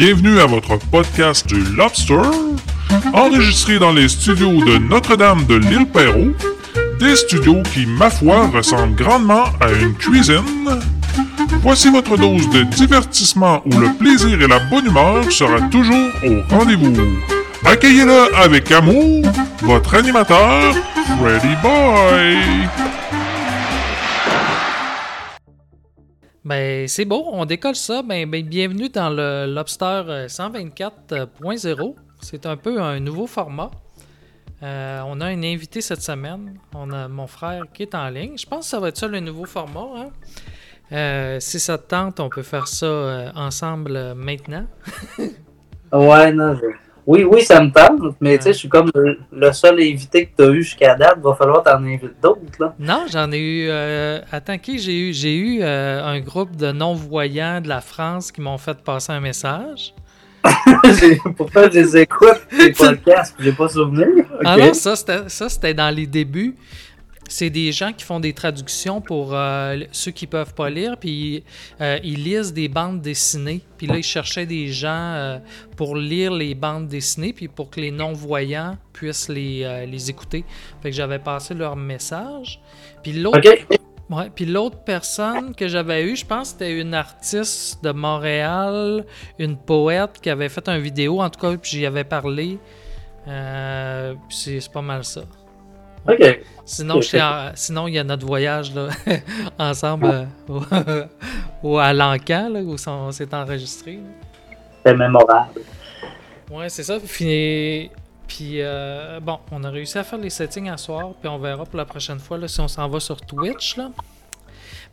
Bienvenue à votre podcast du Lobster, enregistré dans les studios de Notre-Dame de l'île Perrault, des studios qui, ma foi, ressemblent grandement à une cuisine. Voici votre dose de divertissement où le plaisir et la bonne humeur sera toujours au rendez-vous. Accueillez-le avec amour, votre animateur, Freddy Boy. Ben, c'est beau, on décolle ça. Ben, ben, bienvenue dans le Lobster 124.0. C'est un peu un nouveau format. Euh, on a un invité cette semaine. On a mon frère qui est en ligne. Je pense que ça va être ça le nouveau format. Hein. Euh, si ça te tente, on peut faire ça euh, ensemble maintenant. ouais, non, je... Oui, oui, ça me tente, mais tu sais, je suis comme le, seul invité que tu as eu jusqu'à date. Il va falloir t'en inviter d'autres, là. Non, j'en ai eu. Euh, attends, qui j'ai eu? J'ai eu euh, un groupe de non-voyants de la France qui m'ont fait passer un message. Pourquoi je les écoute, les podcasts, j'ai pas souvenir. Ah non, ça c'était dans les débuts c'est des gens qui font des traductions pour euh, ceux qui peuvent pas lire, puis euh, ils lisent des bandes dessinées. Puis là, ils cherchaient des gens euh, pour lire les bandes dessinées, puis pour que les non-voyants puissent les, les, écouter. Fait que j'avais passé leur message. Puis l'autre... Ouais, puis l'autre personne que j'avais eue, je pense c'était une artiste de Montréal, une poète qui avait fait une vidéo, en tout cas, puis j'y avais parlé. c'est pas mal ça. OK. Sinon, sinon, il y a notre voyage là, ensemble euh, au... à Lancan, où on s'est enregistré. C'est mémorable. Ouais, c'est ça. Puis, puis euh, bon, on a réussi à faire les settings à soir, puis on verra pour la prochaine fois là, si on s'en va sur Twitch. Là.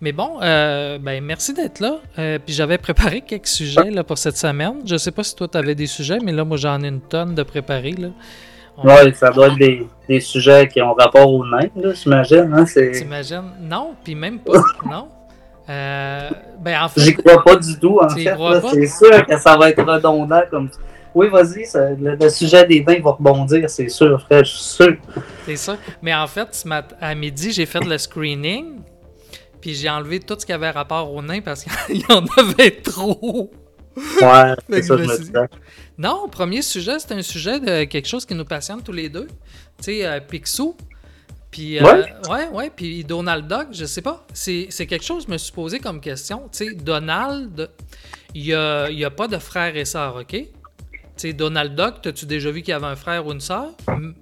Mais bon, euh, ben merci d'être là. puis j'avais préparé quelques sujets là, pour cette semaine. Je sais pas si toi tu avais des sujets, mais là, moi j'en ai une tonne de préparés. Oui, ça doit être des, des, sujets qui ont rapport aux nains, j'imagine. Hein, T'imagines? Non, puis même pas. non. Euh, ben en fait. J'y crois pas du tout, en fait. C'est sûr que ça va être redondant comme Oui, vas-y, le, sujet des nains va rebondir, c'est sûr, frère, je suis sûr. C'est ça. Mais en fait, ce à midi, j'ai fait le screening, puis j'ai enlevé tout ce qui avait rapport aux nains parce qu'il y en avait trop. Ouais, c'est ça, je me disais. Non, premier sujet, c'est un sujet de quelque chose qui nous passionne tous les deux. Tu sais, euh, Picsou. Puis, euh, ouais. ouais, Puis Donald Duck, je sais pas. C'est quelque chose que je me suis posé comme question. Tu sais, Donald, il n'y a, a, pas de frère et sœur, OK? Tu sais, Donald Duck, as-tu déjà vu qu'il y avait un frère ou une sœur?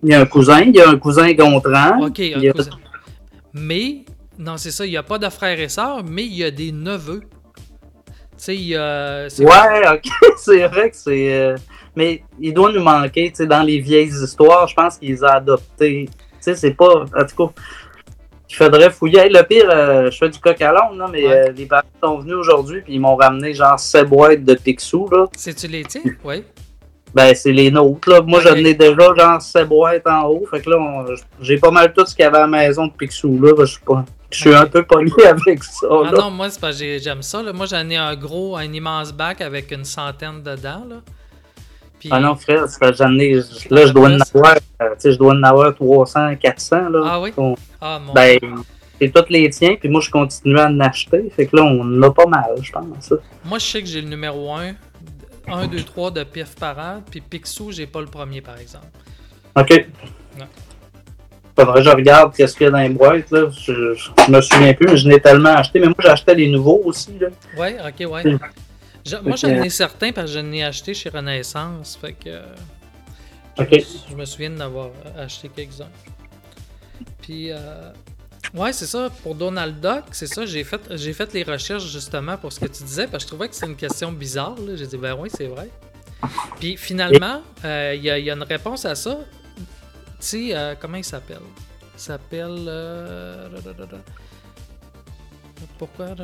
Il y a un cousin, il y a un cousin Gontran. OK, un cousin. Mais, non, c'est ça, il n'y a pas de frère et sœur, mais il y a des neveux. Euh, ouais, ok, c'est vrai que c'est. Euh, mais il doit nous manquer, tu sais, dans les vieilles histoires, je pense qu'il les a adoptés. Tu sais, c'est pas. En tout cas, il faudrait fouiller. le pire, euh, je fais du coq à l'onde, mais les parents sont venus aujourd'hui puis ils m'ont ramené genre 7 boîtes de Picsou. C'est-tu les tiens? Oui. Ben, c'est les nôtres. Là. Moi, j'en ai déjà genre 7 boîtes en haut. Fait que là, j'ai pas mal tout ce qu'il y avait à la maison de Picsou. Là. Je suis pas. Je suis un peu poli avec ça. Ah non, moi, c'est parce que j'aime ça. Là. Moi, j'en ai un gros, un immense bac avec une centaine dedans. Là. Ah non, frère, c'est que j'en ai. Là, je dois en avoir, euh, je dois en avoir 300, 400. Là. Ah oui? Ah, mon ben, c'est tous les tiens, puis moi, je continue à en acheter. Fait que là, on en a pas mal, je pense. Moi, je sais que j'ai le numéro 1, 1, 2, 3 de pif parade, puis Picsou, j'ai pas le premier, par exemple. OK. Faudrait que je regarde qu'est-ce qu'il y a dans les boîtes. Là. Je, je, me souviens plus, mais je n'ai tellement acheté. Mais moi, j'achetais les nouveaux aussi. Oui, ok, ouais. moi, j'en ai certains parce que je n'ai acheté chez Renaissance. Fait que. Je, me souviens d'avoir acheté quelques-uns. Puis. Euh, ouais, c'est ça. Pour Donald Duck, c'est ça. J'ai fait, j'ai fait les recherches justement pour ce que tu disais parce que je trouvais que c'est une question bizarre. J'ai dit, ben oui, c'est vrai. Puis finalement, euh, il y, y, a une réponse à ça. Tu sais, euh, comment il s'appelle? Il s'appelle. Pourquoi?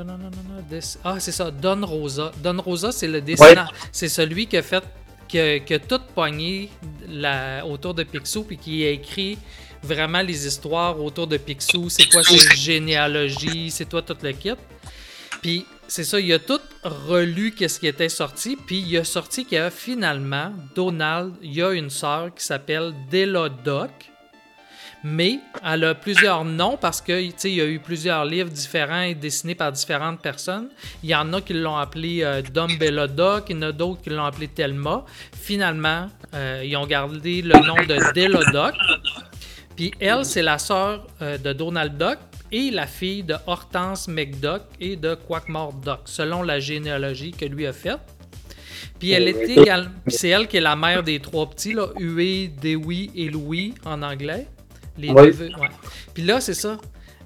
Ah, c'est ça, Don Rosa. Don Rosa, c'est le dessinant. C'est celui qui a fait. qui a, tout pogné la, autour de Picsou, puis qui a écrit vraiment les histoires autour de Picsou. C'est quoi ses généalogies, c'est toi tout le kit. Puis c'est ça, il a tout relu qu'est-ce qui était sorti, puis il a sorti qu'il y a finalement, Donald, il y a une sœur qui s'appelle Della Duck, Mais elle a plusieurs noms parce que il y a eu plusieurs livres différents et dessinés par différentes personnes. Il y en a qui l'ont appelé euh, Dom Bellodoc, il y en a d'autres qui l'ont appelé Thelma. Finalement, euh, ils ont gardé le nom de Delodoc. Puis elle, c'est la sœur euh, de Donald Duck et la fille de Hortense McDuck et de Quackmore Duck, selon la généalogie que lui a faite. Puis elle était également, c'est elle qui est la mère des trois petits, là, Huey, Dewey et Louis en anglais. Les Oui. neveux, ouais. Puis là, c'est ça.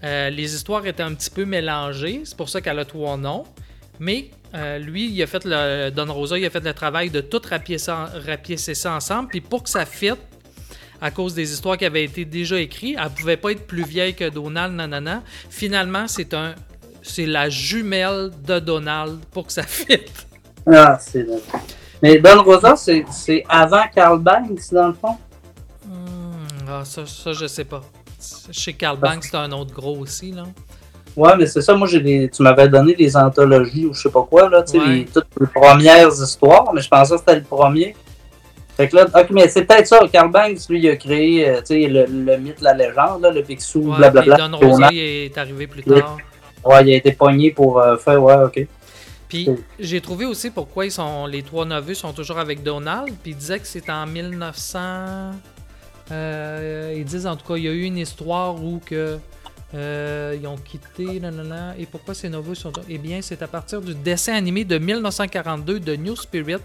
Euh, les histoires étaient un petit peu mélangées. C'est pour ça qu'elle a trois noms. Mais euh, lui, il a fait le. Don Rosa, il a fait le travail de tout rapiécer ça ensemble. Puis pour que ça fitte, à cause des histoires qui avaient été déjà écrites, elle pouvait pas être plus vieille que Donald, nanana. Finalement, c'est un. C'est la jumelle de Donald pour que ça fitte. Ah, c'est vrai. Mais Don Rosa, c'est avant Carl Banks, dans le fond? Hmm, ah, ça, ça, je sais pas. Chez Carl Banks, c'est un autre gros aussi, là. Ouais, mais c'est ça, moi, j'ai des- tu m'avais donné des anthologies ou je sais pas quoi, là, tu sais, Ouais. les- toutes les premières histoires, mais je pensais que c'était le premier. Fait que là, ok, mais c'est peut-être ça, Carl Banks, lui, il a créé, euh, le, le mythe, la légende, là, le Picsou, Ouais, blablabla. puis Don il est arrivé plus tard. Ouais, il a été pogné pour euh, faire, ouais, ok. Puis j'ai trouvé aussi pourquoi ils sont, les trois neveux sont toujours avec Donald. Puis ils disaient que c'est en 1900. euh, ils disent en tout cas, il y a eu une histoire où que euh, ils ont quitté. nanana. et pourquoi ces neveux sont. Eh bien, c'est à partir du dessin animé de 1942 de New Spirit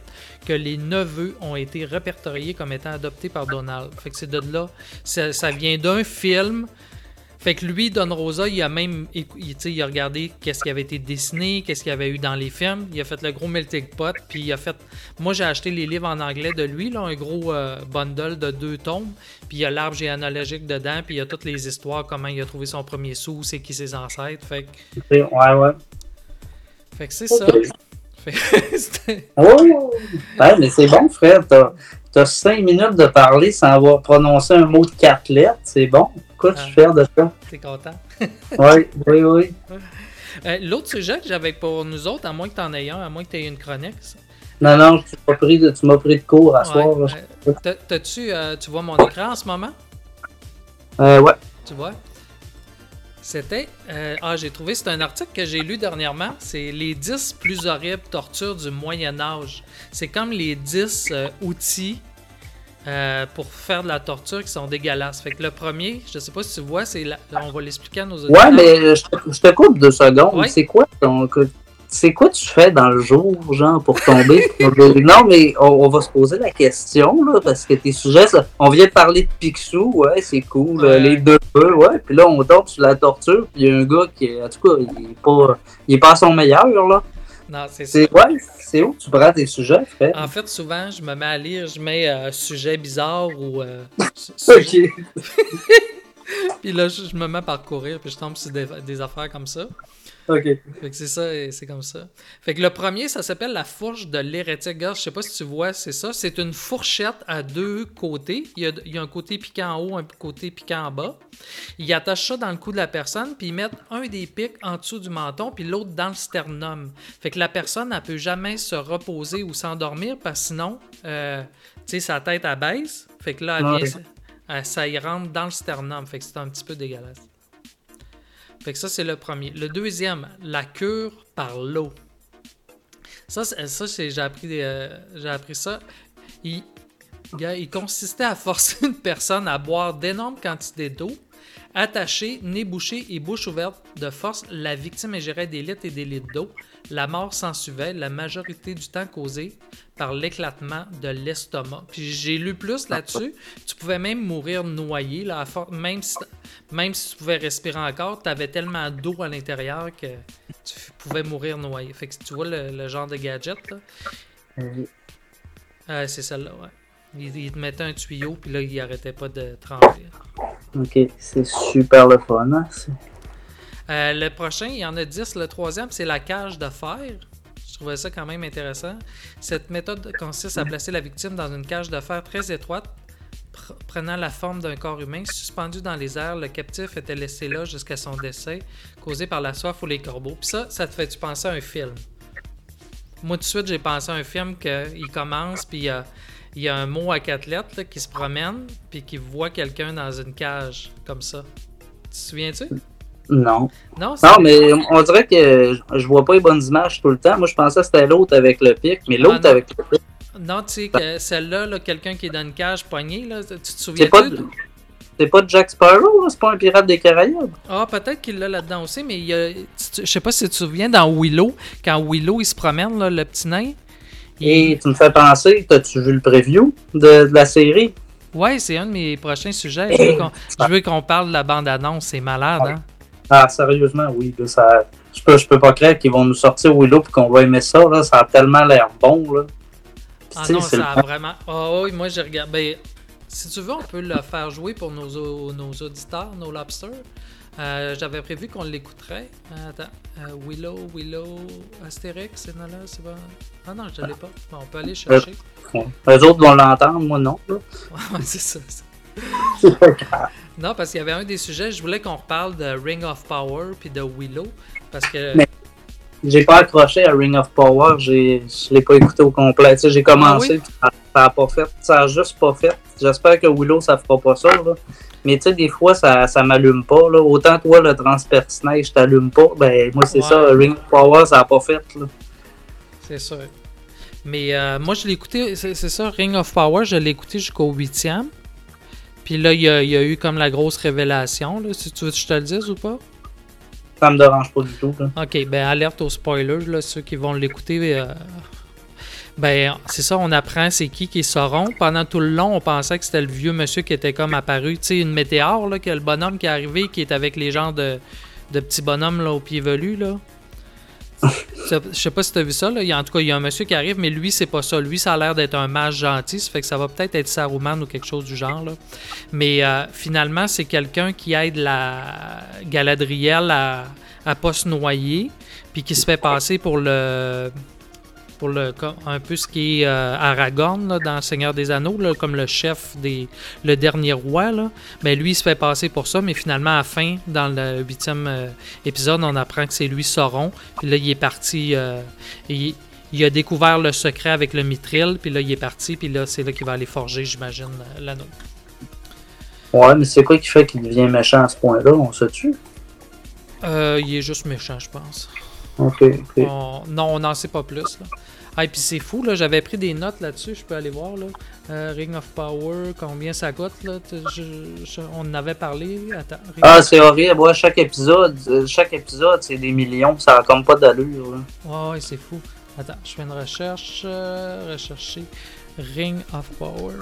que les neveux ont été répertoriés comme étant adoptés par Donald. Fait que c'est de là. Ça, ça vient d'un film. Fait que lui, Don Rosa, il a même il, tu sais, il a regardé qu'est-ce qui avait été dessiné, qu'est-ce qu'il y avait eu dans les films. Il a fait le gros melting pot, puis il a fait. Moi, j'ai acheté les livres en anglais de lui, là, un gros euh, bundle de deux tomes. Puis il y a l'arbre généalogique dedans, puis il y a toutes les histoires, comment il a trouvé son premier sou, c'est qui ses ancêtres. Fait que, Ouais, ouais. fait que c'est ça. Ok. Fait que c'était- Oh! Ouais, mais c'est bon, frère. T'as as cinq minutes de parler sans avoir prononcé un mot de quatre lettres. C'est bon. Pourquoi tu Ah. es fier de ça? T'es content? Oui, oui, oui. Euh, L'autre sujet que j'avais pour nous autres, à moins que t'en aies un, à moins que t'aies une chronique, Non, non, tu m'as pris, de- tu pris de cours à Ouais, soir. euh, t'as-tu, euh, tu vois mon écran en ce moment? Euh, ouais. Tu vois? C'était. euh, ah, j'ai trouvé. C'est un article que j'ai lu dernièrement. C'est les 10 plus horribles tortures du Moyen-Âge. C'est comme les 10 euh, outils euh, pour faire de la torture qui sont dégueulasses. Fait que le premier, je sais pas si tu vois, c'est. la- On va l'expliquer à nos auditeurs. Ouais, mais je te, je te coupe deux secondes. Ouais. C'est quoi ton. C'est quoi tu fais dans le jour, genre, pour tomber? non, mais on, on va se poser la question, là, parce que tes sujets, ça- on vient de parler de Picsou, ouais, c'est cool, Ouais. euh, les deux feux, ouais, puis là, on tombe sur la torture, puis il y a un gars qui, en tout cas, il est pas, il est pas à son meilleur, là. Non, c'est ça. C'est, ouais, c'est où tu prends tes sujets, frère? En fait, souvent, je me mets à lire, je mets euh, sujet bizarre ou. euh, Ok. Puis là, je, je me mets à parcourir, puis je tombe sur des, des affaires comme ça. Ok. Fait que c'est ça, et c'est comme ça. Fait que le premier, ça s'appelle la fourche de l'hérétique. Regarde, je sais pas si tu vois, c'est ça. C'est une fourchette à deux côtés. Il y, a, il y a un côté piquant en haut, un côté piquant en bas. Ils attachent ça dans le cou de la personne, puis ils mettent un des pics en dessous du menton, puis l'autre dans le sternum. Fait que la personne, elle peut jamais se reposer ou s'endormir, parce que sinon, euh, tu sais, sa tête abaisse. Fait que là, elle Ouais. vient, elle- ça y rentre dans le sternum. Fait que c'est un petit peu dégueulasse. Fait que ça, c'est le premier. Le deuxième, la cure par l'eau. Ça, ça euh, j'ai appris ça. Il, il consistait à forcer une personne à boire d'énormes quantités d'eau, attacher, nez bouché et bouche ouverte de force. La victime ingérait des litres et des litres d'eau. La mort s'ensuivait, la majorité du temps causée par l'éclatement de l'estomac. Puis j'ai lu plus là-dessus. Tu pouvais même mourir noyé, là, même, si, même si tu pouvais respirer encore, tu avais tellement d'eau à l'intérieur que tu pouvais mourir noyé. Fait que tu vois le, le genre de gadget, là. Euh, c'est celle-là, ouais. Il, il te mettait un tuyau, puis là, il arrêtait pas de trembler. Ok, c'est super le fun, hein? Euh, le prochain, il y en a 10. Le troisième, c'est la cage de fer. Trouvais ça quand même intéressant. Cette méthode consiste à placer la victime dans une cage de fer très étroite, pr- prenant la forme d'un corps humain. Suspendu dans les airs, le captif était laissé là jusqu'à son décès, causé par la soif ou les corbeaux. Puis ça, ça te fait-tu penser à un film? Moi, tout de suite, j'ai pensé à un film qu'il commence, puis il y a un mot à quatre lettres qui se promène, puis qui voit quelqu'un dans une cage, comme ça. Tu te souviens-tu? Non. Non, mais on dirait que je vois pas les bonnes images tout le temps. Moi, je pensais que c'était l'autre avec le pic, mais l'autre Ah, avec le pic, Non, tu sais que celle-là, là, quelqu'un qui est dans une cage poignée, là, tu te c'est souviens-tu? pas, c'est pas Jack Sparrow, là? c'est pas un pirate des Caraïbes? Ah, peut-être qu'il l'a là-dedans aussi, mais il y a, je sais pas si tu te souviens, dans Willow, quand Willow, il se promène, là, le petit nain. il- Et tu me fais penser, t'as-tu vu le preview de, de la série? Ouais, c'est un de mes prochains sujets. Je veux qu'on, je veux qu'on parle de la bande-annonce, c'est malade, hein? Ah, sérieusement, oui. là, ça, je, peux, je peux pas croire qu'ils vont nous sortir Willow et qu'on va aimer ça. Là, ça a tellement l'air bon. Là. Ah non, ça a vraiment. Ah oui, moi j'ai regardé. Ben, si tu veux, on peut le faire jouer pour nos, nos auditeurs, nos lobsters. Euh, J'avais prévu qu'on l'écouterait. Euh, Attends. Euh, Willow, Willow, Astérix, c'est là, c'est pas. Ah non, je ne l'ai pas. Bon, on peut aller chercher. Ouais. Eux autres vont l'entendre, moi non. Ouais, c'est ça. grave. Non, parce qu'il y avait un des sujets, je voulais qu'on reparle de Ring of Power puis de Willow. Parce que. Mais- J'ai pas accroché à Ring of Power, j'ai- je l'ai pas écouté au complet. Tu sais, j'ai commencé, Ah oui? ça, ça a pas fait. Ça a juste pas fait. J'espère que Willow, ça fera pas ça. Là. Mais tu sais, des fois, ça, ça m'allume pas. Là. Autant toi, le transpersonnage, je t'allume pas. Ben, moi, c'est Ouais. ça. Ring of Power, ça a pas fait. Là. C'est sûr. Mais euh, moi, je l'ai écouté, c'est c'est ça, Ring of Power, je l'ai écouté jusqu'au huitième. Puis là, il y, a, il y a eu comme la grosse révélation, là, si tu veux que je te le dise ou pas? Ça me dérange pas du tout. Là. Ok, ben alerte aux spoilers, là, ceux qui vont l'écouter. euh, ben, c'est ça, on apprend c'est qui qui est Sauron. Pendant tout le long, on pensait que c'était le vieux monsieur qui était comme apparu. Tu sais, une météore, là, que le bonhomme qui est arrivé, qui est avec les genres de, de petits bonhommes là, au pied velu, là. Je sais pas si tu as vu ça, là. En tout cas, il y a un monsieur qui arrive, mais lui, c'est pas ça. Lui, ça a l'air d'être un mage gentil. Ça fait que ça va peut-être être Saruman ou quelque chose du genre. Là. Mais euh, finalement, c'est quelqu'un qui aide la Galadriel à, à pas se noyer, puis qui se fait passer pour le. Pour le, un peu ce qui est euh, Aragorn là, dans Seigneur des Anneaux, là, comme le chef des. le dernier roi. Là. Ben, lui, il se fait passer pour ça, mais finalement, à la fin, dans le huitième euh, épisode, on apprend que c'est lui Sauron. Puis là, il est parti. euh, il, il a découvert le secret avec le mithril, puis là, il est parti, puis là, c'est là qu'il va aller forger, j'imagine, l'anneau. Ouais, mais c'est quoi qui fait qu'il devient méchant à ce point-là? On se tue? Euh, il est juste méchant, je pense. On- non, on n'en sait pas plus. Là. Ah, et puis c'est fou, là, j'avais pris des notes là-dessus, je peux aller voir. Là. Euh, Ring of Power, combien ça coûte là? T- je- je- on en avait parlé. Attends. Ring Ah, c'est horrible. Ouais, chaque épisode, euh, chaque épisode, c'est des millions. Ça a comme pas d'allure. Ouais, ouais, c'est fou. Attends, je fais une recherche. euh, rechercher Ring of Power.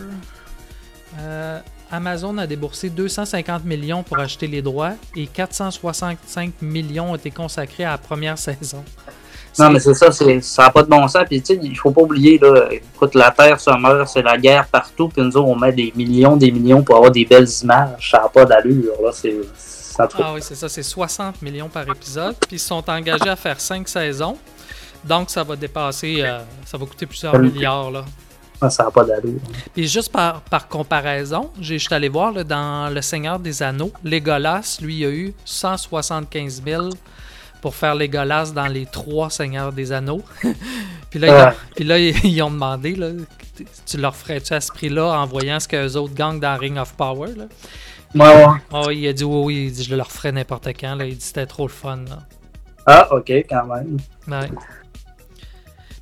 Euh, Amazon a déboursé 250 millions pour acheter les droits et 465 millions ont été consacrés à la première saison. Non, mais c'est ça, ça n'a pas de bon sens. Puis, tu sais, il faut pas oublier, là, écoute, la Terre se meurt, c'est la guerre partout. Puis, nous autres, on met des millions, des millions pour avoir des belles images. Ça n'a pas d'allure, là. C'est. Ah oui, c'est ça, c'est 60 millions par épisode. Puis ils sont engagés à faire 5 saisons. Donc ça va dépasser, euh, ça va coûter plusieurs milliards. Là. Ah, Ça n'a pas d'allure. Puis juste par, par comparaison, j'ai- je suis allé voir là, dans Le Seigneur des Anneaux, Legolas, lui, il a eu 175 000 pour faire Legolas dans les trois Seigneurs des Anneaux. puis, là, ils Ouais. ont, puis là, ils ont demandé, là, tu leur ferais-tu à ce prix-là en voyant ce que les autres gagnent dans Ring of Power? Là? Ouais, ouais. Ah oui, il a dit oui, oui, il dit, je leur ferais n'importe quand. Là. Il dit c'était trop le fun. Là. Ah, ok, quand même. Ouais.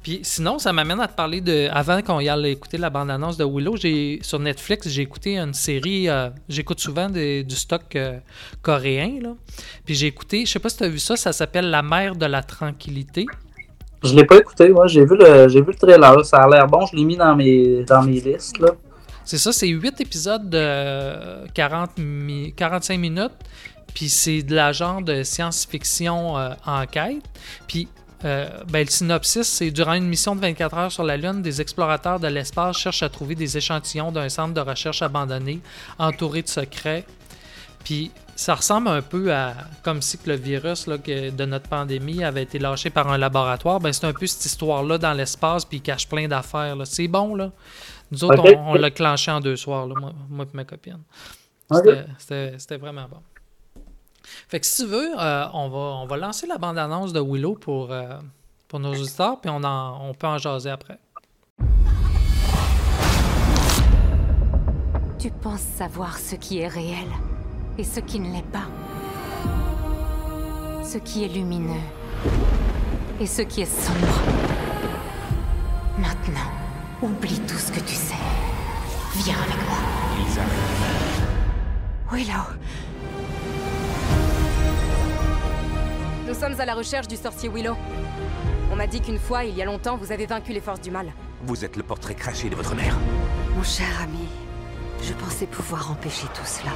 Puis sinon, ça m'amène à te parler de. Avant qu'on y aille écouter la bande-annonce de Willow, j'ai sur Netflix, j'ai écouté une série. euh, J'écoute souvent des- du stock euh, coréen. Là. Puis j'ai écouté, je sais pas si tu as vu ça, ça s'appelle La mer de la tranquillité. Je l'ai pas écouté, moi. J'ai vu le, vu le trailer. Ça a l'air bon. Je l'ai mis dans mes, dans mes listes, là. C'est ça, c'est 8 épisodes de 40 mi- 45 minutes. Puis c'est de la genre de science-fiction euh, enquête. Puis euh, ben, le synopsis, c'est durant une mission de 24 heures sur la Lune, des explorateurs de l'espace cherchent à trouver des échantillons d'un centre de recherche abandonné, entouré de secrets. Puis ça ressemble un peu à comme si que le virus là, que- de notre pandémie avait été lâché par un laboratoire. Ben, c'est un peu cette histoire-là dans l'espace, puis il cache plein d'affaires. C'est bon, là. Nous autres, on, on l'a clenché en deux soirs, là, moi, moi et ma copine. C'était vraiment bon. Fait que si tu veux, euh, on, va, on va lancer la bande-annonce de Willow pour, euh, pour nos auditeurs, puis on, en- on peut en jaser après. Tu penses savoir ce qui est réel et ce qui ne l'est pas. Ce qui est lumineux et ce qui est sombre. Maintenant, oublie tout ce que tu sais. Viens avec moi. Ils arrivent. Willow. Sommes à la recherche du sorcier Willow. On m'a dit qu'une fois, il y a longtemps, vous avez vaincu les forces du mal. Vous êtes le portrait craché de votre mère. Mon cher ami, je pensais pouvoir empêcher tout cela.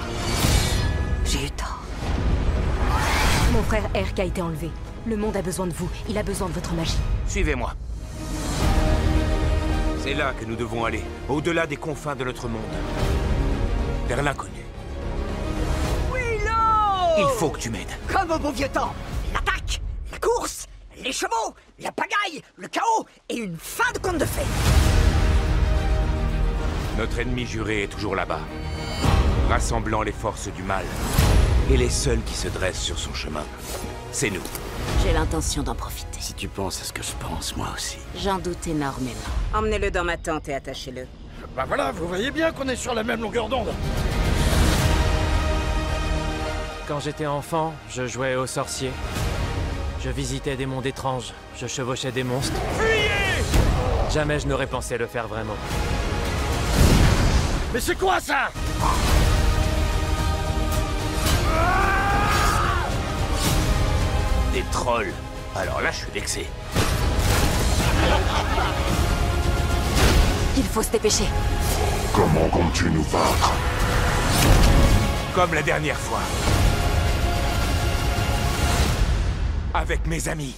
J'ai eu tort. Mon frère Erk a été enlevé. Le monde a besoin de vous. Il a besoin de votre magie. Suivez-moi. C'est là que nous devons aller, au-delà des confins de notre monde. Vers l'inconnu. Willow Il faut que tu m'aides. Comme au bon vieux temps. Les chevaux, la pagaille, le chaos et une fin de conte de fées. Notre ennemi juré est toujours là-bas, rassemblant les forces du mal. Et les seuls qui se dressent sur son chemin, c'est nous. J'ai l'intention d'en profiter. Si tu penses à ce que je pense, moi aussi. J'en doute énormément. Emmenez-le dans ma tente et attachez-le. Bah voilà, vous voyez bien qu'on est sur la même longueur d'onde. Quand j'étais enfant, je jouais au sorcier. Je visitais des mondes étranges. Je chevauchais des monstres. Fuyez Jamais je n'aurais pensé le faire vraiment. Mais c'est quoi ça? Des trolls. Alors là, je suis vexé. Il faut se dépêcher. Comment comptes-tu nous vaincre? Comme la dernière fois. Avec mes amis.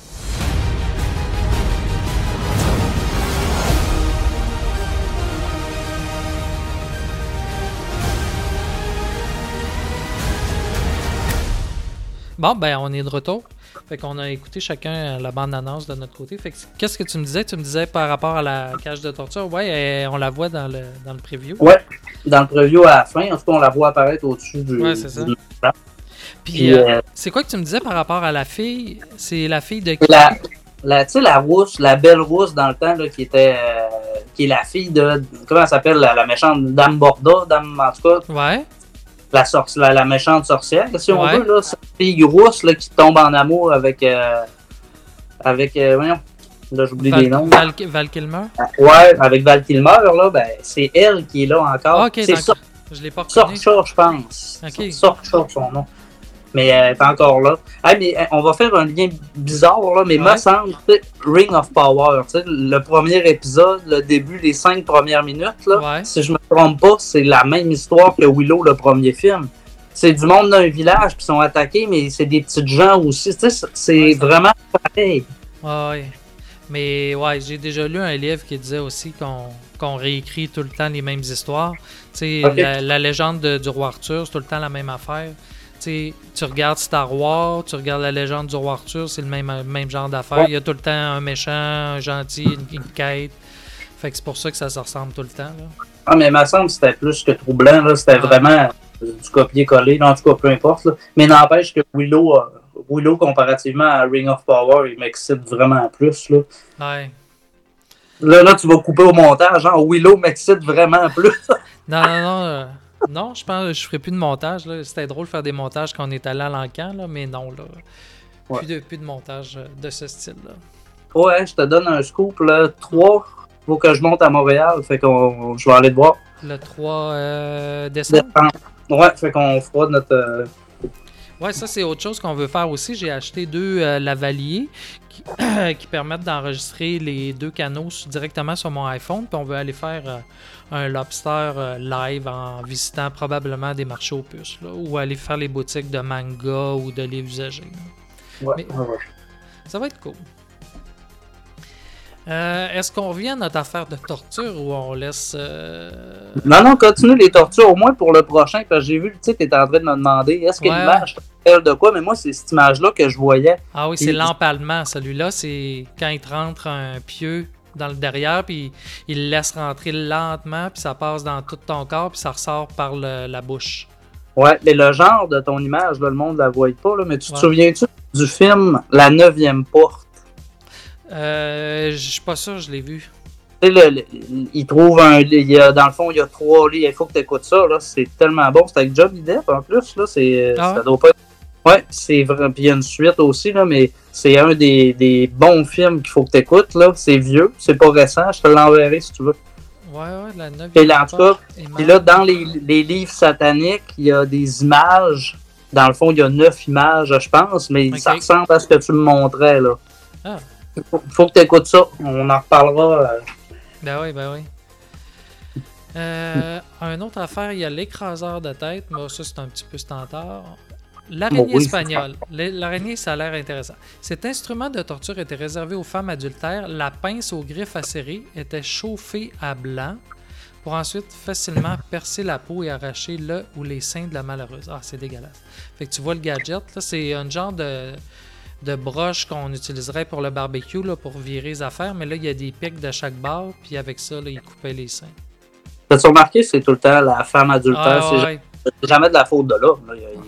Bon, ben, on est de retour. Fait qu'on a écouté chacun la bande-annonce de notre côté. Fait que qu'est-ce que tu me disais? Tu me disais par rapport à la cage de torture. Ouais, euh, on la voit dans le, dans le preview. Ouais, dans le preview à la fin, en tout cas, on la voit apparaître au-dessus du. Ouais, c'est ça. du- Puis, euh, euh, c'est quoi que tu me disais par rapport à la fille? C'est la fille de qui? La, la, tu sais, la rousse, la belle rousse dans le temps, là, qui était. euh, qui est la fille de. Comment elle s'appelle, la, la méchante Dame Borda, Dame, en tout cas, Ouais. la, la, la méchante sorcière, si on veut, là. Cette fille rousse, là, qui tombe en amour avec. euh, avec. voyons. Là, j'oublie Val, les noms. Val, Val Kilmer? Ouais, avec Val Kilmer, là, ben, c'est elle qui est là encore. Ah, ok, c'est ça. Je l'ai pas reconnu. Sorcha, je pense. Ok. Sorcha, son nom. Mais euh, elle est encore là. Hey, mais euh, on va faire un lien bizarre, là, mais Ouais. me semble, Ring of Power, le premier épisode, le début, les cinq premières minutes, là, Ouais. si je me trompe pas, c'est la même histoire que Willow, le premier film. C'est du monde d'un village qui sont attaqués, mais c'est des petites gens aussi. C'est- Ouais, vraiment pareil. Ouais. Mais ouais, j'ai déjà lu un livre qui disait aussi qu'on qu'on réécrit tout le temps les mêmes histoires. La, la légende de- du roi Arthur, c'est tout le temps la même affaire. Tu regardes Star Wars, tu regardes la légende du roi Arthur, c'est le même, même genre d'affaire. Ouais. Il y a tout le temps un méchant, un gentil, une, une quête. Fait que c'est pour ça que ça se ressemble tout le temps. Là. Ah, mais il me semble que c'était plus que troublant. là. C'était Ouais. vraiment euh, du copier-coller. En tout cas, peu importe. là. Mais n'empêche que Willow, euh, Willow, comparativement à Ring of Power, il m'excite vraiment plus. Là. Ouais. Là, là, tu vas couper au montage. Genre, Willow m'excite vraiment plus. Non, non, non. Non, je pense que je ferai plus de montage. C'était drôle de faire des montages quand on est allé à l'encan, mais non, là. Ouais. Plus, de, plus de montage euh, de ce style-là. ouais, je te donne un scoop. Là. 3, faut que je monte à Montréal. Fait qu'on je vais aller te voir. Le 3 euh, décembre. Ouais, fait qu'on fera notre. euh, Ouais, ça, c'est autre chose qu'on veut faire aussi. J'ai acheté deux euh, lavaliers qui, qui permettent d'enregistrer les deux canaux directement sur mon iPhone. Puis on veut aller faire euh, un lobster euh, live en visitant probablement des marchés aux puces. là, ou aller faire les boutiques de manga ou de livres usagés. là. ouais, Mais- ouais, ouais. Ça va être cool. Euh, Est-ce qu'on revient à notre affaire de torture ou on laisse. euh, Non, non, continue les tortures au moins pour le prochain. Parce que j'ai vu, tu sais, tu en train de me demander est-ce que Ouais. l'image de quoi Mais moi, c'est cette image-là que je voyais. Ah oui, c'est l'empalement. Celui-là, c'est quand il te rentre un pieu dans le derrière, puis il le laisse rentrer lentement, puis ça passe dans tout ton corps, puis ça ressort par le- la bouche. Ouais, mais le genre de ton image, là, le monde la voit pas, là, mais tu te Ouais. souviens-tu du film La neuvième porte? Euh, je suis pas sûr, je l'ai vu. tu sais, le- le- il trouve un. Il y a, dans le fond, il y a trois livres. Il faut que tu écoutes ça. là. C'est tellement bon. C'est avec Johnny Depp en plus. Là. C'est, Ah ça doit pas être. Ouais, c'est vrai. Puis il y a une suite aussi, là, mais c'est un des, des bons films qu'il faut que tu écoutes. Là. C'est vieux, c'est pas récent. Je te l'enverrai si tu veux. Ouais, ouais, la 9 Et là, en tout cas, Puis là, dans les, les livres sataniques, il y a des images. Dans le fond, il y a neuf images, je pense, mais ça ressemble à ce que tu me montrais. là. Ah. Faut, faut que tu écoutes ça. On en reparlera. euh, Ben oui, ben oui. Euh, un autre affaire, il y a l'écraseur de tête. Moi, ça, c'est un petit peu standard. L'araignée Bon, oui. espagnole. L'araignée, ça a l'air intéressant. Cet instrument de torture était réservé aux femmes adultères. La pince aux griffes acérées était chauffée à blanc pour ensuite facilement percer la peau et arracher le ou les seins de la malheureuse. Ah, c'est dégueulasse. Fait que tu vois le gadget, là, c'est un genre de, de broche qu'on utiliserait pour le barbecue, là, pour virer les affaires, mais là, il y a des pics de chaque barre, puis avec ça, là, il coupait les seins. T'as-tu remarqué, c'est tout le temps la femme adultère. Ah, c'est ouais. C'est jamais de la faute de l'homme.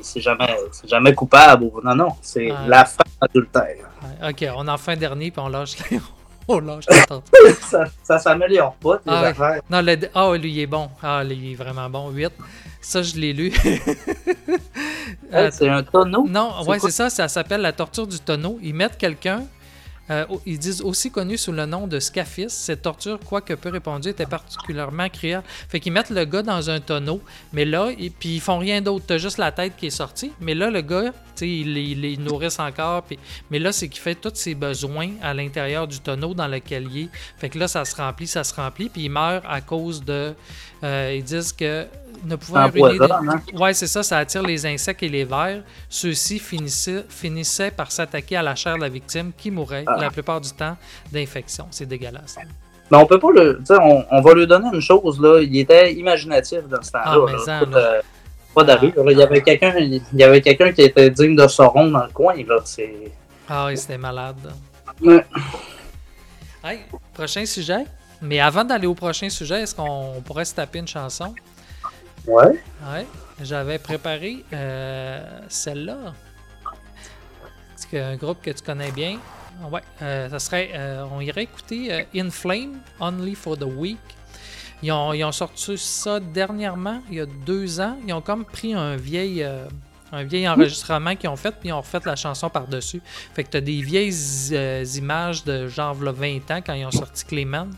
C'est jamais, jamais coupable. Non, non. C'est Ah. la femme adultère. Ok, on en fait un dernier, puis on lâche les... on lâche les tortues. ça, ça s'améliore pas, tes Ah, affaires. Non, le... Ah, lui, il est bon. Ah, lui, il est vraiment bon. 8. Ça, je l'ai lu. C'est un tonneau. Non, ouais, c'est ça. Ça s'appelle la torture du tonneau. Ils mettent quelqu'un. Euh, ils disent aussi connu sous le nom de Scafis. Cette torture, quoique peu répandue, était particulièrement cruelle. Fait qu'ils mettent le gars dans un tonneau, mais là, puis ils font rien d'autre. T'as juste la tête qui est sortie. Mais là, le gars, ils il, il nourrissent encore. puis- mais là, c'est qu'il fait tous ses besoins à l'intérieur du tonneau dans lequel il est. Fait que là, ça se remplit, ça se remplit, puis il meurt à cause de. euh, ils disent que ne pouvant uriner. Hein? Ouais, c'est ça, ça attire les insectes et les vers. Ceux-ci finissaient, finissaient par s'attaquer à la chair de la victime qui mourait Ah. la plupart du temps d'infection. C'est dégueulasse. Mais on peut pas le. On, on va lui donner une chose, là. Il était imaginatif dans ce temps-là. Ah, pas d'allure. là. Il y avait quelqu'un il y avait quelqu'un qui était digne de Sauron dans le coin, là. Ah oui, c'était malade. Ouais. Hey, prochain sujet. Mais avant d'aller au prochain sujet, est-ce qu'on pourrait se taper une chanson? Ouais. Ouais. J'avais préparé euh, celle-là. C'est un groupe que tu connais bien? Ouais, euh, ça serait. euh, on irait écouter In Flame, Only for the Week. Ils ont, ils ont sorti ça dernièrement, il y a deux ans. Ils ont comme pris un vieil, un vieil enregistrement qu'ils ont fait, puis ils ont refait la chanson par-dessus. Fait que tu as des vieilles images de genre v'là 20 ans quand ils ont sorti Clayman.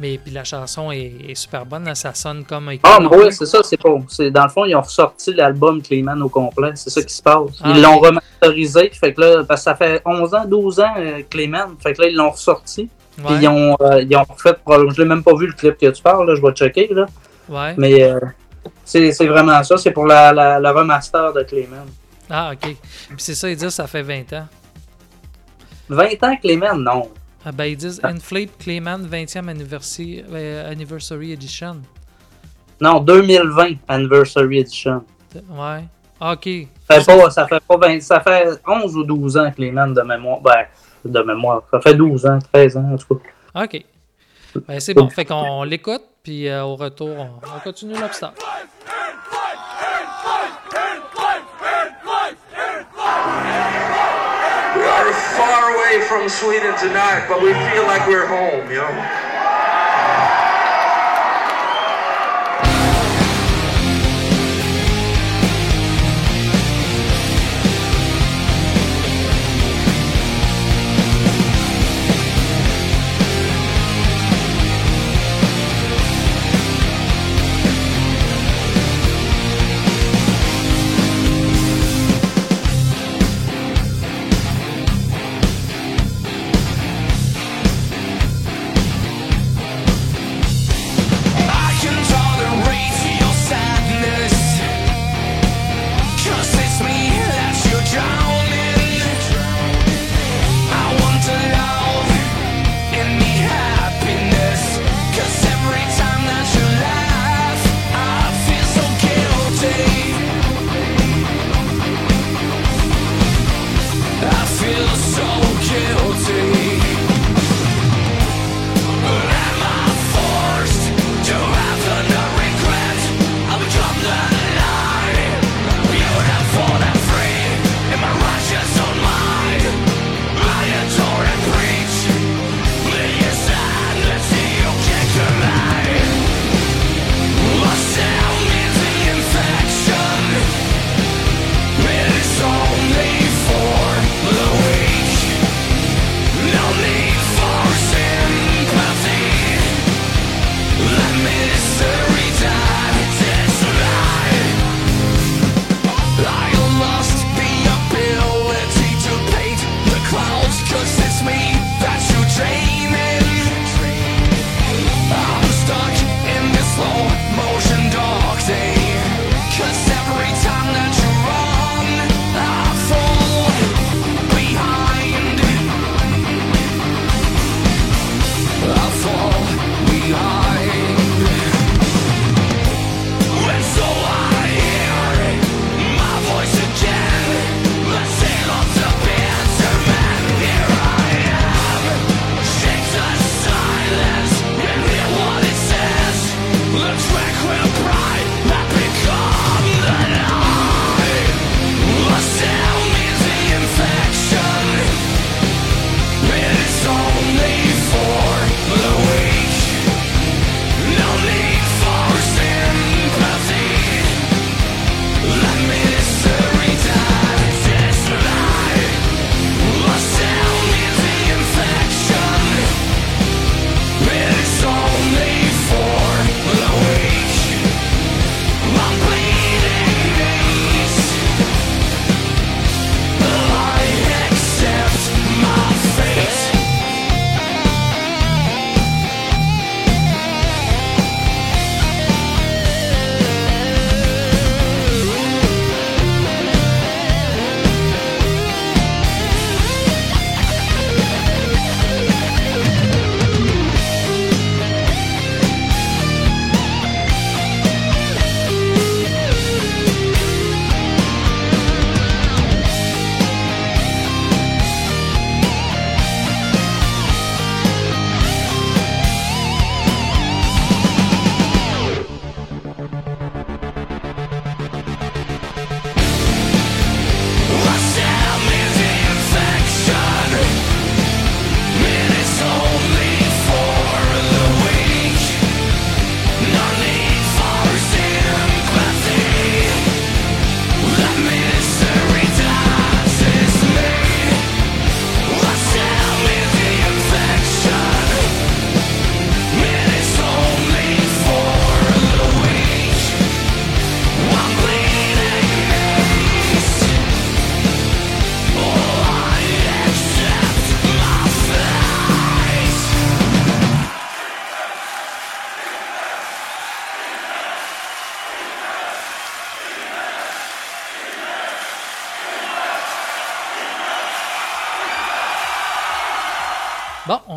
Mais puis la chanson est, est super bonne, là, ça sonne comme un Ah, mais oui, c'est ça, c'est pas. c'est- Dans le fond, ils ont ressorti l'album Clayman au complet. C'est ça qui se passe. Ah, Ils l'ont remasterisé. Fait que là, parce que ça fait 11 ans, 12 ans, euh, Clayman. Fait que là, ils l'ont ressorti. Puis ils ont, euh, ils ont refait. Je l'ai même pas vu le clip que tu parles, là. Je vais checker, là. Ouais. Mais euh, c'est c'est vraiment ça. C'est pour la, la, la remaster de Clayman. Ah, ok. Puis c'est ça, ils disent ça fait 20 ans. 20 ans Clayman, non. Ah, ben, ils disent Inflate Clayman 20e anniversary, euh, anniversary Edition. Non, 2020 Anniversary Edition. Ouais. Ah, ok. Ça fait, pas, ça, fait pas 20 ça fait 11 ou 12 ans Clayman de mémoire. Ben, de mémoire. Ça fait 12 ans, 13 ans, en tout cas. Ok. Ben, c'est bon. Fait qu'on l'écoute, puis euh, au retour, on, on continue l'obstacle. Far away from Sweden tonight, but we feel like we're home, you know?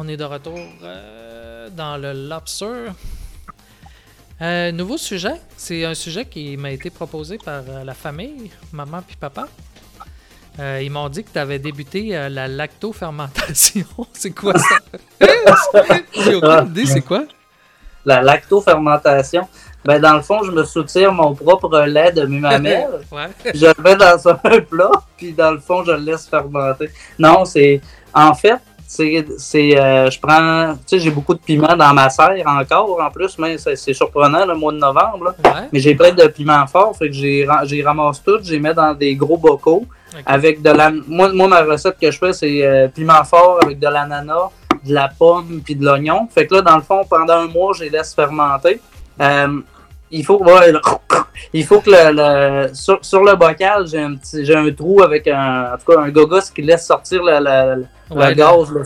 On est de retour euh, dans le lobster. Euh, nouveau sujet. C'est un sujet qui m'a été proposé par euh, la famille, maman puis papa. Euh, ils m'ont dit que tu avais débuté la lactofermentation. c'est quoi ça? J'ai aucune idée, c'est quoi? La lactofermentation. Ben, dans le fond, je me soutire mon propre lait de mes mamelles. Ouais. je le mets dans un plat, puis dans le fond, je le laisse fermenter. Non, c'est. En fait, c'est. c'est euh, je prends. Tu sais, j'ai beaucoup de piment dans ma serre encore, en plus, mais c'est surprenant le mois de novembre. là. Ouais. Mais j'ai plein de piments forts, fait que j'ai ra- j'ai ramasse tout, j'ai mets dans des gros bocaux. Avec de la. Moi, moi, ma recette que je fais, c'est euh, piment fort avec de l'ananas, de la pomme puis de l'oignon. Fait que là, dans le fond, pendant un mois, je les laisse fermenter. Euh, il faut, ouais, il faut que le, le- sur, sur le bocal, j'ai un petit, j'ai un trou avec un, en tout cas, un gogos qui laisse sortir le, le- le- le Ouais, gaz. là,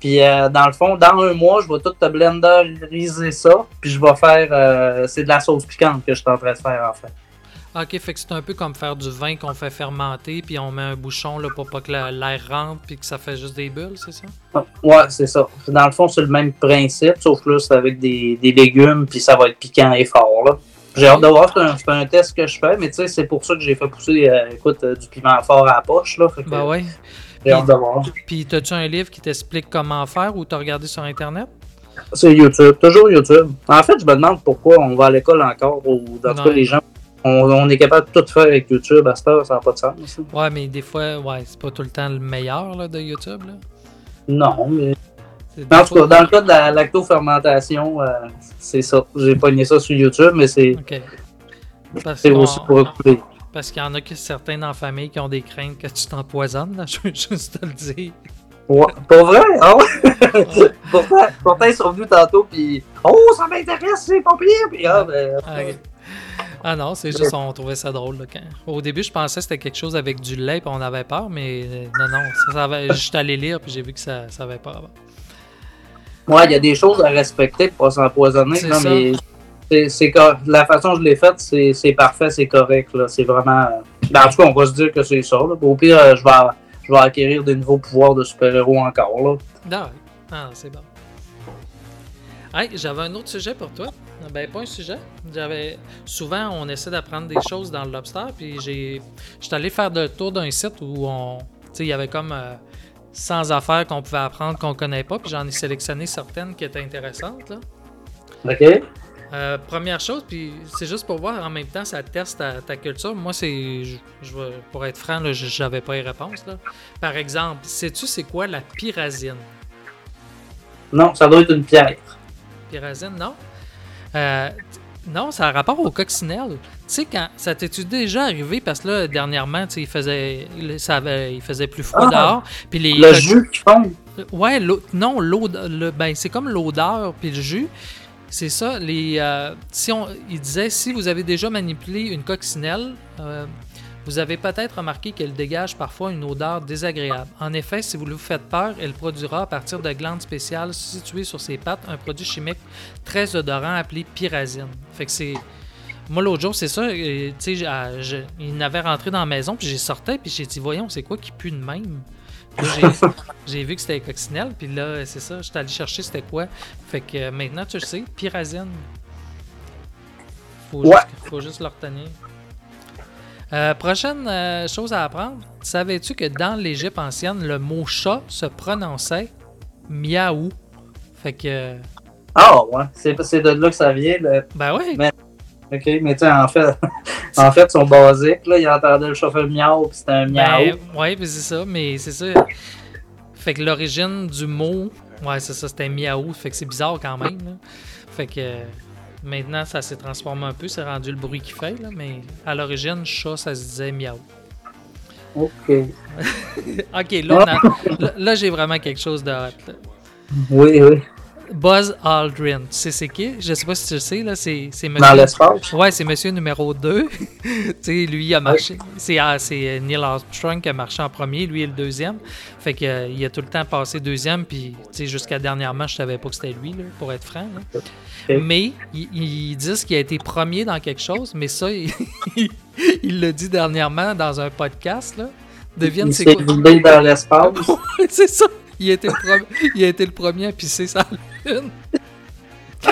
puis euh, dans le fond, dans un mois, je vais tout te blenderiser ça. Puis je vais faire, euh, c'est de la sauce piquante que je suis en train de faire en fait. Ok, fait que c'est un peu comme faire du vin qu'on fait fermenter, puis on met un bouchon là, pour pas que la- l'air rentre, puis que ça fait juste des bulles, c'est ça? Ouais, c'est ça. Dans le fond, c'est le même principe, sauf que là, c'est avec des, des légumes, puis ça va être piquant et fort. Là. J'ai hâte de voir, c'est un, test que je fais, mais tu sais, c'est pour ça que j'ai fait pousser euh, écoute, euh, du piment fort à la poche. Là, fait que, Bah ouais. J'ai hâte de voir. Puis, t'as-tu un livre qui t'explique comment faire ou t'as regardé sur Internet? C'est YouTube, toujours YouTube. En fait, je me demande pourquoi on va à l'école encore, ou dans tout cas, les gens, on, on est capable de tout faire avec YouTube à cette heure, ça n'a pas de sens. Ouais, mais des fois, ouais, c'est pas tout le temps le meilleur là, de YouTube. Là. Non, mais. En tout cas, dans le cas de la lactofermentation, euh, c'est ça. J'ai pogné ça sur YouTube, mais c'est Ok. Parce c'est aussi pour écouter. Parce qu'il y en a que certains dans la famille qui ont des craintes que tu t'empoisonnes, là, je veux juste te le dire. Ouais, pour vrai? Ah ouais? pourtant, pourtant, ils sont venus tantôt, puis Oh, ça m'intéresse, c'est pas pire! Puis ah, ben. Ah. Ah non, c'est juste on trouvait ça drôle. Là, quand... Au début, je pensais que c'était quelque chose avec du lait, puis on avait peur, mais euh, non, non, ça, ça avait... je suis allé lire, puis j'ai vu que ça, ça avait pas avant. Ouais, il y a des choses à respecter pour pas s'empoisonner, mais c'est, la façon dont je l'ai faite, c'est, parfait, c'est correct. C'est vraiment. euh, ben, en tout cas, on va se dire que c'est ça. Là. Au pire, euh, je vais, je vais acquérir des nouveaux pouvoirs de super-héros encore. Là. Ah, ah c'est bon. Hey, j'avais un autre sujet pour toi. Ben, pas un sujet. J'avais souvent on essaie d'apprendre des choses dans le lobster, puis j'ai j'étais allé faire le tour d'un site où on il y avait comme euh, 100 affaires qu'on pouvait apprendre qu'on connaît pas, puis j'en ai sélectionné certaines qui étaient intéressantes là. OK? Euh, première chose, puis c'est juste pour voir en même temps, ça teste ta, ta culture. Moi, c'est. Je, pour être franc, je- j'avais pas les réponses. Là. Par exemple, sais-tu c'est quoi la pyrazine? Non, ça doit être une pierre. Pyrazine, non? Euh, non, ça a rapport au coccinelle. Tu sais, quand ça t'est-tu déjà arrivé, parce que là, dernièrement, tu sais, il faisait, il, ça avait- il faisait plus froid Ah! dehors. Puis les, Le jus qu'ils font. Ouais, l'eau- non, le, ben, c'est comme l'odeur puis le jus. C'est ça. Les, euh, si on, il disait si vous avez déjà manipulé une coccinelle, euh, vous avez peut-être remarqué qu'elle dégage parfois une odeur désagréable. En effet, si vous lui faites peur, elle produira à partir de glandes spéciales situées sur ses pattes un produit chimique très odorant appelé pyrazine. Fait que c'est moi, l'autre jour, c'est ça. euh, Tu sais, ah, il n'avait rentré dans la maison, puis j'ai sorti, puis j'ai dit, voyons, c'est quoi qui pue de même? J'ai- vu que c'était coccinelle, puis là, c'est ça, j'étais allé chercher c'était quoi. Fait que euh, maintenant, tu sais, pyrazine. Faut, Ouais. juste, faut juste le retenir. Euh, prochaine euh, chose à apprendre. Savais-tu que dans l'Égypte ancienne, le mot chat se prononçait miaou? Fait que. euh, Ah, ouais. C'est, de là que ça vient. le- Ben oui. Mais- OK, mais tu en fait, en fait, ils sont basiques. Là, ils entendaient le chauffeur miaou, puis c'était un miaou. Ben, ouais, puis c'est ça, mais c'est ça. Fait que l'origine du mot, ouais, c'est ça, c'était miaou. Fait que c'est bizarre quand même. là. Fait que euh, maintenant, ça s'est transformé un peu, c'est rendu le bruit qu'il fait, là, mais à l'origine, chat, ça se disait miaou. OK. Ok, là, on a- là, là, j'ai vraiment quelque chose de hot. là. Oui, oui. Buzz Aldrin, tu sais c'est qui? Je sais pas si tu le sais, là, c'est c'est Dans l'espace? Ouais, c'est monsieur numéro 2. tu sais, lui, il a marché. C'est ah, c'est Neil Armstrong qui a marché en premier, lui est le deuxième. Fait que, euh, il a tout le temps passé deuxième, puis tu sais, jusqu'à dernièrement, je savais pas que c'était lui, là, pour être franc. là. Mais ils, disent qu'il a été premier dans quelque chose, mais ça, il il l'a dit dernièrement dans un podcast. Là. Devine Il c'est s'est quoi? dans l'espace. c'est ça. Il, a été le premier, il a été le premier à pisser sa lune.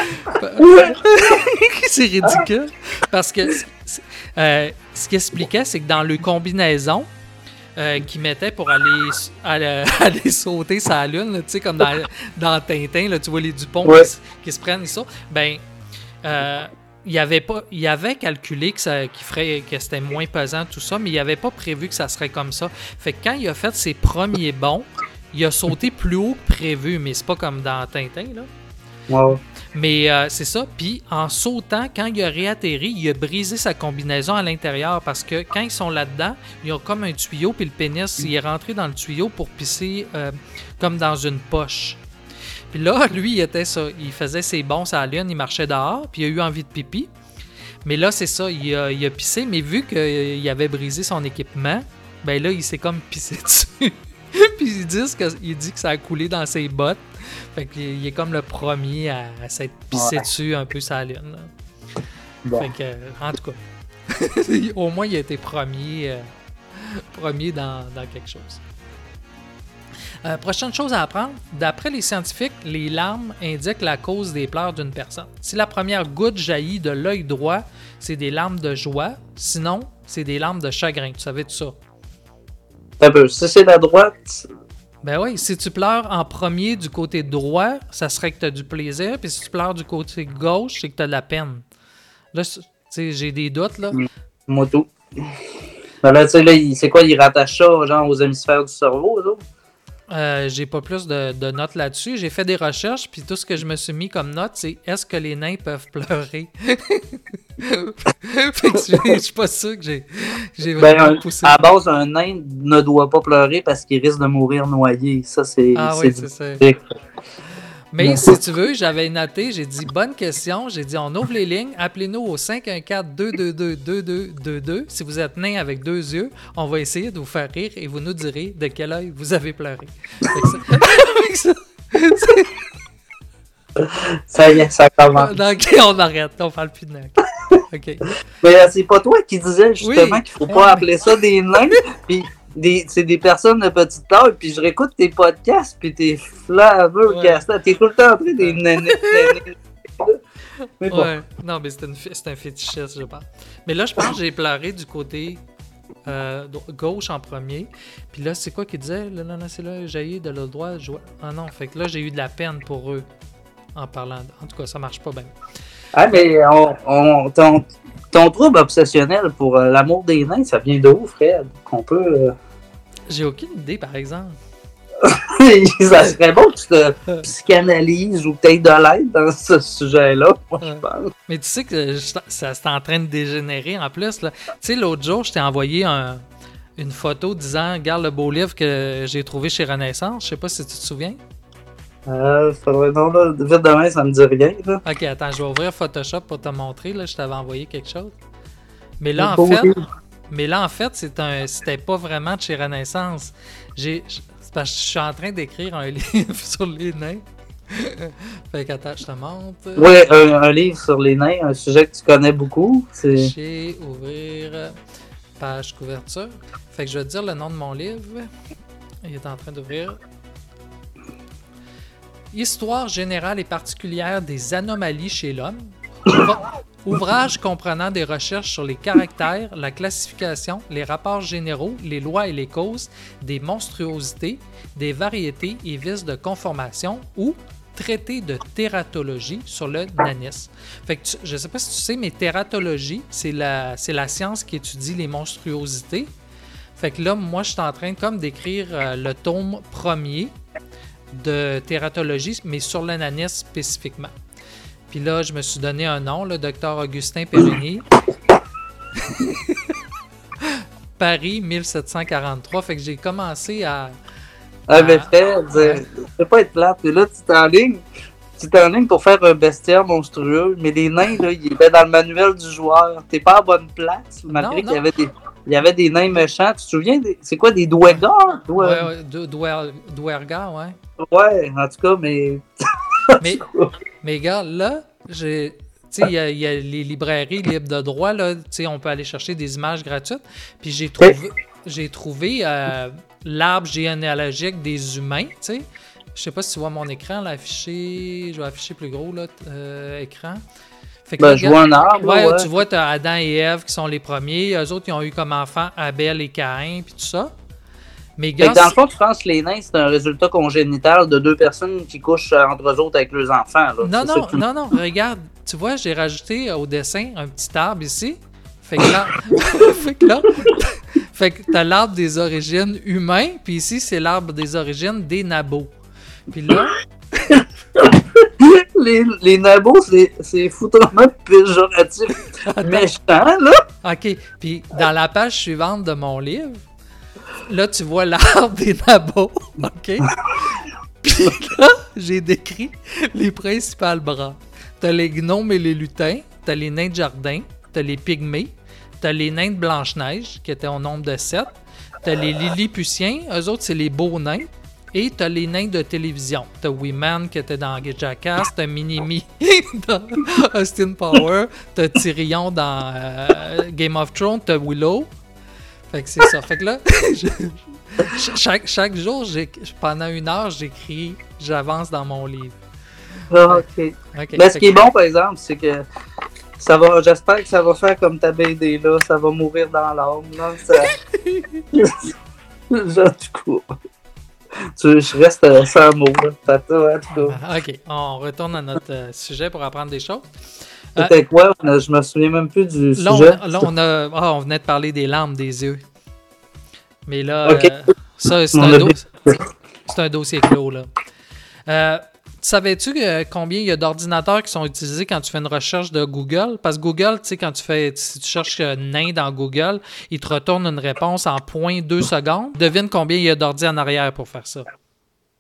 c'est ridicule. Parce que euh, ce qu'il expliquait, c'est que dans le combinaison euh, qu'il mettait pour aller, aller, aller sauter sa lune, tu sais, comme dans, dans Tintin, là, tu vois les Dupont Ouais. qui, se- qui se prennent et ça, ben, euh, il avait pas, il avait calculé que ça, ferait, que c'était moins pesant tout ça, mais il avait pas prévu que ça serait comme ça. Fait que quand il a fait ses premiers bons, il a sauté plus haut que prévu, mais c'est pas comme dans Tintin là. Mais euh, c'est ça. Puis en sautant, quand il a réatterri, il a brisé sa combinaison à l'intérieur parce que quand ils sont là-dedans, ils ont comme un tuyau, puis le pénis, il est rentré dans le tuyau pour pisser euh, comme dans une poche. Puis là, lui, il était ça. Il faisait ses bons à la lune, il marchait dehors, puis il a eu envie de pipi. Mais là, c'est ça, il a, il a pissé, mais vu qu'il avait brisé son équipement, ben là, il s'est comme pissé dessus. puis ils disent que, il dit que ça a coulé dans ses bottes. Fait qu'il il est comme le premier à, à s'être pissé Ouais. dessus un peu sa lune. Bon. Fait que, euh, en tout cas, au moins, il a été premier, euh, premier dans, dans quelque chose. Euh, prochaine chose à apprendre, d'après les scientifiques, les larmes indiquent la cause des pleurs d'une personne. Si la première goutte jaillit de l'œil droit, c'est des larmes de joie. Sinon, c'est des larmes de chagrin. Tu savais tout ça? Un peu. Si c'est la droite, Ben oui, si tu pleures en premier du côté droit, ça serait que tu as du plaisir. Puis si tu pleures du côté gauche, c'est que tu as de la peine. Là, tu sais, j'ai des doutes, là. moto. Ben là, tu sais, là, il- c'est quoi, ils rattachent ça, genre, aux hémisphères du cerveau, autres? Euh, j'ai pas plus de, de notes là-dessus. J'ai fait des recherches, puis tout ce que je me suis mis comme note, c'est est-ce que les nains peuvent pleurer? fait que je suis pas sûr que j'ai, Ben, vraiment un- poussé. à base, un nain ne doit pas pleurer parce qu'il risque de mourir noyé. Ça, c'est. Ah oui, c'est ça. Mais si tu veux, j'avais noté, j'ai dit bonne question. J'ai dit on ouvre les lignes, appelez-nous au 514-222-2222. Si vous êtes nain avec deux yeux, on va essayer de vous faire rire et vous nous direz de quel œil vous avez pleuré. Ça- y est, ça commence. Donc, on arrête, on parle plus de nains. OK. Mais euh, c'est pas toi qui disais justement Oui. qu'il faut Ouais, pas mais- appeler ça des nains, puis des, c'est des personnes de petite taille, puis je réécoute tes podcasts, puis t'es flaveux, Ouais. T'es tout le temps en train des nanis. Mais bon. Ouais. Non, mais c'est, une fi- c'est un fétichiste, je pense. Mais là, je pense que j'ai pleuré du côté euh, gauche en premier. Puis là, c'est quoi qu'il disait? Là, là, là, c'est là, jaillit de l'autre droit. je Ah non, fait que là, j'ai eu de la peine pour eux en parlant. En tout cas, ça marche pas bien. Ah, mais on, on- ton, ton trouble obsessionnel pour euh, l'amour des nains, ça vient de où, Fred? Qu'on peut. euh, J'ai aucune idée, par exemple. ça serait bon que tu te psychanalyses ou peut-être de l'aide dans ce sujet-là, moi, je Ouais. pense. Mais tu sais que je- ça c'est en train de dégénérer en plus. là. Tu sais, l'autre jour, je t'ai envoyé un- une photo disant Regarde le beau livre que j'ai trouvé chez Renaissance. Je sais pas si tu te souviens. Euh, faudrait, non, là, vite demain, ça me dit rien, là. Ok, attends, je vais ouvrir Photoshop pour te montrer. Là, je t'avais envoyé quelque chose. Mais là, en fait, mais là, en fait, c'est un, c'était pas vraiment de chez Renaissance. J'ai, c'est parce que je suis en train d'écrire un livre sur les nains. fait que attends, je te montre. Ouais, un, un livre sur les nains, un sujet que tu connais beaucoup. C'est. Chez ouvrir page couverture. Fait que je vais te dire le nom de mon livre. Il est en train d'ouvrir. Histoire générale et particulière des anomalies chez l'homme. Ouvra- Ouvrage comprenant des recherches sur les caractères, la classification, les rapports généraux, les lois et les causes, des monstruosités, des variétés et vices de conformation ou traité de tératologie sur le nanisme. Fait que je ne sais pas si tu sais, mais tératologie, c'est la, la science qui étudie les monstruosités. Fait que là, moi, je suis en train comme d'écrire euh, le tome premier de tératologie, mais sur le nanisme spécifiquement. Puis là, je me suis donné un nom, le docteur Augustin Périgny. Paris 1743. Fait que j'ai commencé à. Ah, mais à- Fred, euh, ça peut pas être plate. Mais là, tu t'enlignes. Tu t'enlignes pour faire un bestiaire monstrueux, mais les nains, là, ils étaient dans le manuel du joueur. T'es pas à bonne place, malgré qu'il y avait des. Il y avait des nains méchants. Tu te souviens? des- C'est quoi, des douégars? Ouais, ouais, ouais. Ouais, en tout cas, mais. Mais, mais gars, là, j'ai. Tu sais, il y, a- il y a les librairies libres de droit, là. Tu sais, on peut aller chercher des images gratuites. Puis j'ai trouvé, j'ai trouvé euh, l'arbre généalogique des humains, tu sais. Je sais pas si tu vois mon écran, là, affiché. Je vais afficher plus gros, là, euh, écran. Fait Ben, là, je vois un arbre, Ouais, ouais. tu vois, tu as Adam et Ève qui sont les premiers. Eux autres, ils ont eu comme enfants Abel et Caïn, puis tout ça. Mais que dans le fond, tu penses que les nains, c'est un résultat congénital de deux personnes qui couchent euh, entre eux autres avec leurs enfants. Là. Non, non, tu- non, non, regarde, tu vois, j'ai rajouté au dessin un petit arbre ici. Fait que là, fait que là, fait que t'as l'arbre des origines humains, puis ici, c'est l'arbre des origines des nabos. Puis là, les, les nabos, c'est, c'est foutrement péjoratif. méchant, là. OK, puis dans la page suivante de mon livre, là, tu vois l'arbre des nabos, OK? Puis là, j'ai décrit les principales branches. T'as les gnomes et les lutins, t'as les nains de jardin, t'as les pygmées, t'as les nains de Blanche-Neige, qui étaient au nombre de sept, t'as les Lilliputiens, eux autres, c'est les beaux nains, et t'as les nains de télévision. T'as Weeman qui était dans Jackass, t'as Minimi dans Austin Power, t'as Tyrion dans euh, Game of Thrones, t'as Willow. Fait que c'est ça. Fait que là, je- chaque, chaque jour, pendant une heure, j'écris, j'avance dans mon livre. Ah, ok. Ok, Ben, ce qui est bon, par exemple, c'est que ça va, j'espère que ça va faire comme ta BD là, ça va mourir dans l'âme. Ça... Je te coupe. Tu, je reste euh, sans mots. Là. Tata, en tout cas. Ah, Ok, on retourne à notre euh, sujet pour apprendre des choses. Euh, C'était quoi? Je me souviens même plus du Là, on, sujet. là, on a, ah, on venait de parler des larmes des yeux. Mais là, euh, ça, c'est On un, do- un dossier clos. Là. Euh, Savais-tu que combien il y a d'ordinateurs qui sont utilisés quand tu fais une recherche de Google? Parce que Google, tu sais, quand tu fais, si tu cherches euh, nain dans Google, il te retourne une réponse en 0.2 secondes. Devine combien il y a d'ordi en arrière pour faire ça?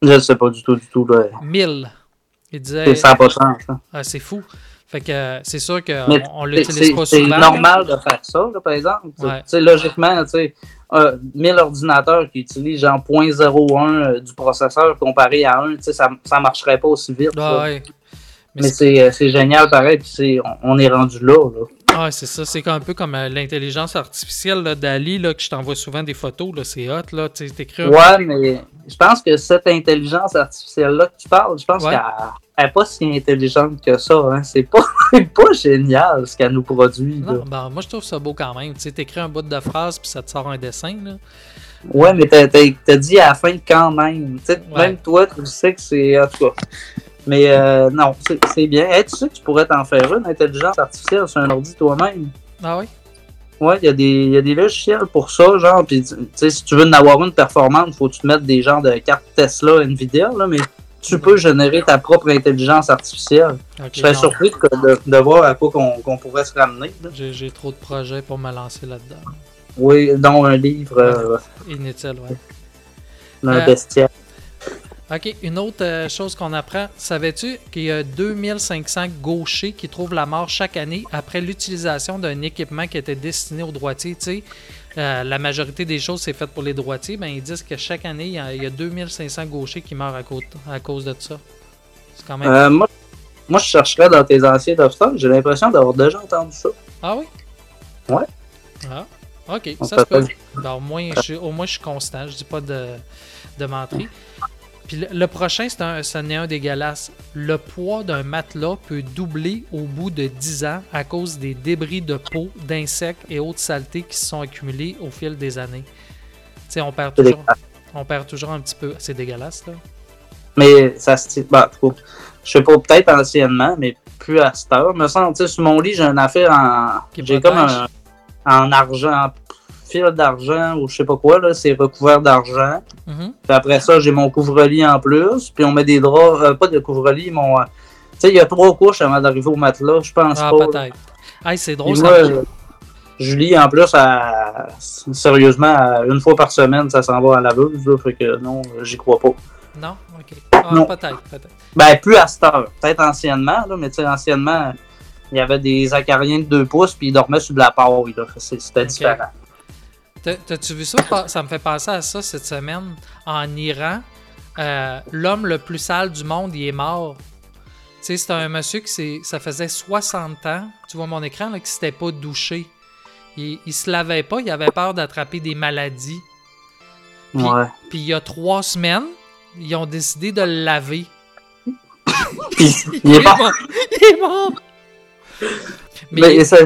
Je ne sais pas du tout, du tout. Là. 1000. Il disait. C'est- Ça n'a pas de sens. hein. Ah, c'est fou. Fait que euh, c'est sûr qu'on c'est- l'utilise c'est- pas C'est souvent. normal de faire ça, là, par exemple. Ouais. logiquement, tu sais, euh, 1000 ordinateurs qui utilisent genre 0.01 euh, du processeur comparé à un, tu sais, ça ne marcherait pas aussi vite. Ah, ouais. Mais c'est euh, c'est génial pareil, puis c'est- on, on est rendu là. là. Ah, c'est ça. C'est un peu comme euh, l'intelligence artificielle là, d'Ali, là, que je t'envoie souvent des photos. là, C'est hot. Là, tu un- Ouais, mais je pense que cette intelligence artificielle-là que tu parles, je pense Ouais. qu'elle n'est pas si intelligente que ça. Hein. C'est pas, pas génial ce qu'elle nous produit. là. Non, ben, moi, je trouve ça beau quand même. Tu sais, t'écris un bout de phrase, puis ça te sort un dessin. Là. Ouais, mais t'as, t'as- t'as dit à la fin quand même. Ouais. Même toi, tu sais que c'est. En tout cas. Mais euh, non, c'est, bien. Hey, tu sais que tu pourrais t'en faire une intelligence artificielle sur un ordi toi-même. Ah oui? Ouais, il y, a des- il y a des logiciels pour ça, genre. Puis, tu sais, si tu veux en avoir une performante, faut que tu te mettes des genres de cartes Tesla, Nvidia, là, mais tu peux générer ta propre intelligence artificielle. Je serais non. surpris de, voir à quoi qu'on, pourrait se ramener. J'ai trop de projets pour me lancer là-dedans. Oui, dans un livre, euh, Inutile, ouais. d'un Euh, bestiaire. OK, une autre euh, chose qu'on apprend. Savais-tu qu'il y a 2500 gauchers qui trouvent la mort chaque année après l'utilisation d'un équipement qui était destiné aux droitiers? Tu sais, euh, la majorité des choses, c'est fait pour les droitiers. Ben, ils disent que chaque année, il y a, il y a 2500 gauchers qui meurent à cause, à cause de ça. C'est quand même... Euh, moi, moi, je chercherais dans tes anciens Lobster. J'ai l'impression d'avoir déjà entendu ça. Ah oui? Ouais. Ah, ok, On ça se peut. Ben, au, moins, je, suis- au moins, je suis constant. Je dis pas de, de mentir. Puis le, prochain, c'est un, est un dégueulasse. Le poids d'un matelas peut doubler au bout de 10 ans à cause des débris de peau, d'insectes et autres saletés qui se sont accumulés au fil des années. Tu sais, on perd toujours, on perd toujours un petit peu. C'est dégueulasse, là. Mais ça se tire. Bah, cas, je sais pas, peut-être anciennement, mais plus à cette heure. Me semble, tu sais, sur mon lit, j'ai une affaire en. J'ai comme un. En argent, en fil d'argent ou je sais pas quoi, là. C'est recouvert d'argent. Mhm. Puis après ça, j'ai mon couvre-lit en plus. Puis on met des draps, euh, pas de couvre-lit, mon. euh, tu sais, il y a trois couches avant d'arriver au matelas, je pense Ah, pas. peut-être. Hey, c'est drôle, ça. moi, euh, Julie, en plus, à- sérieusement, à une fois par semaine, ça s'en va à la là, fait que non, j'y crois pas. Non? Ok. Ah, Non. peut-être, peut-être. Ben, plus à cette heure. Peut-être anciennement, là, mais tu sais, anciennement, il y avait des acariens de 2 pouces, puis ils dormaient sur de la paille, là. C'était différent. T'as- T'as-tu vu ça? Ça me fait penser à ça cette semaine. En Iran, euh, l'homme le plus sale du monde, il est mort. Tu sais, c'est un monsieur qui ça faisait 60 ans, tu vois mon écran, là, qui s'était pas douché. Il, il se lavait pas, il avait peur d'attraper des maladies. Puis, Ouais. puis il y a trois semaines, ils ont décidé de le laver. Puis, il est bon. Il est mort! Mais, Mais il- ça,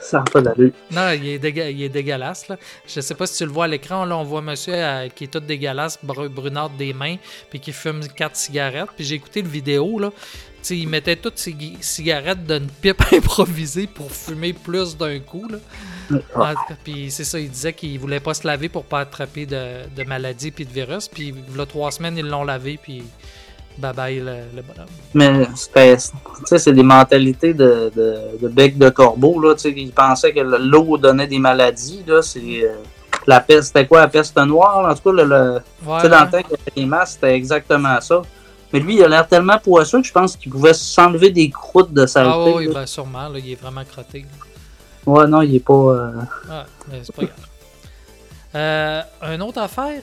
ça n'a pas d'allure. non, il est, il est dégueulasse. Là. Je sais pas si tu le vois à l'écran. Là, on voit monsieur euh, qui est tout dégueulasse, brunâtre des mains, puis qui fume quatre cigarettes. Puis j'ai écouté le vidéo. Là. Il mettait toutes ses cigarettes d'une pipe improvisée pour fumer plus d'un coup. Là. Puis c'est ça, il disait qu'il voulait pas se laver pour pas attraper de, de maladies puis de virus. Puis a trois semaines, ils l'ont lavé, puis bye bye le, le bonhomme. Mais sais, c'est des mentalités de, de, de bec de corbeau. Là, tu sais, ils pensaient que le- l'eau donnait des maladies. Là, c'est, euh, la peste, c'était quoi la peste noire? En tout cas, le, le- Ouais, tu sais, dans le temps qu'il y avait les masques, c'était exactement ça. Mais lui, il a l'air tellement poisseux que je pense qu'il pouvait s'enlever des croûtes de saleté. Ah oui, ben sûrement, là, il est vraiment crotté. là. Ouais, non, il est pas. euh, Ah, mais c'est pas grave. Euh, une autre affaire?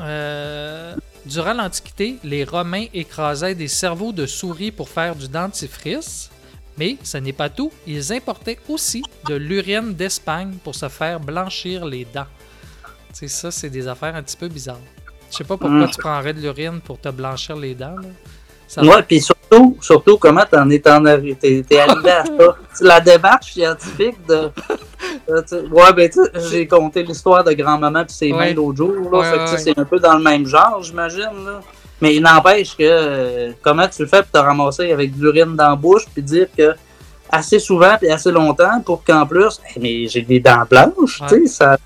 euh, durant l'Antiquité, les Romains écrasaient des cerveaux de souris pour faire du dentifrice. Mais ce n'est pas tout. Ils importaient aussi de l'urine d'Espagne pour se faire blanchir les dents. Tu sais, ça, c'est des affaires un petit peu bizarres. Je sais pas pourquoi Mm. tu prendrais de l'urine pour te blanchir les dents. là. Ça Ouais, puis surtout, surtout, comment t'en es en t'es, t'es arrivé à ça? La démarche scientifique de. ouais, ben, tu sais, j'ai compté l'histoire de grand-maman puis ses Ouais. mains l'autre jour, là. Ouais, fait que, tu sais, ouais, c'est un peu dans le même genre, j'imagine, là. Mais il n'empêche que, euh, comment tu le fais pour te ramasser avec de l'urine dans la bouche puis dire que assez souvent puis assez longtemps pour qu'en plus, Eh, mais j'ai des dents blanches, tu sais, ça,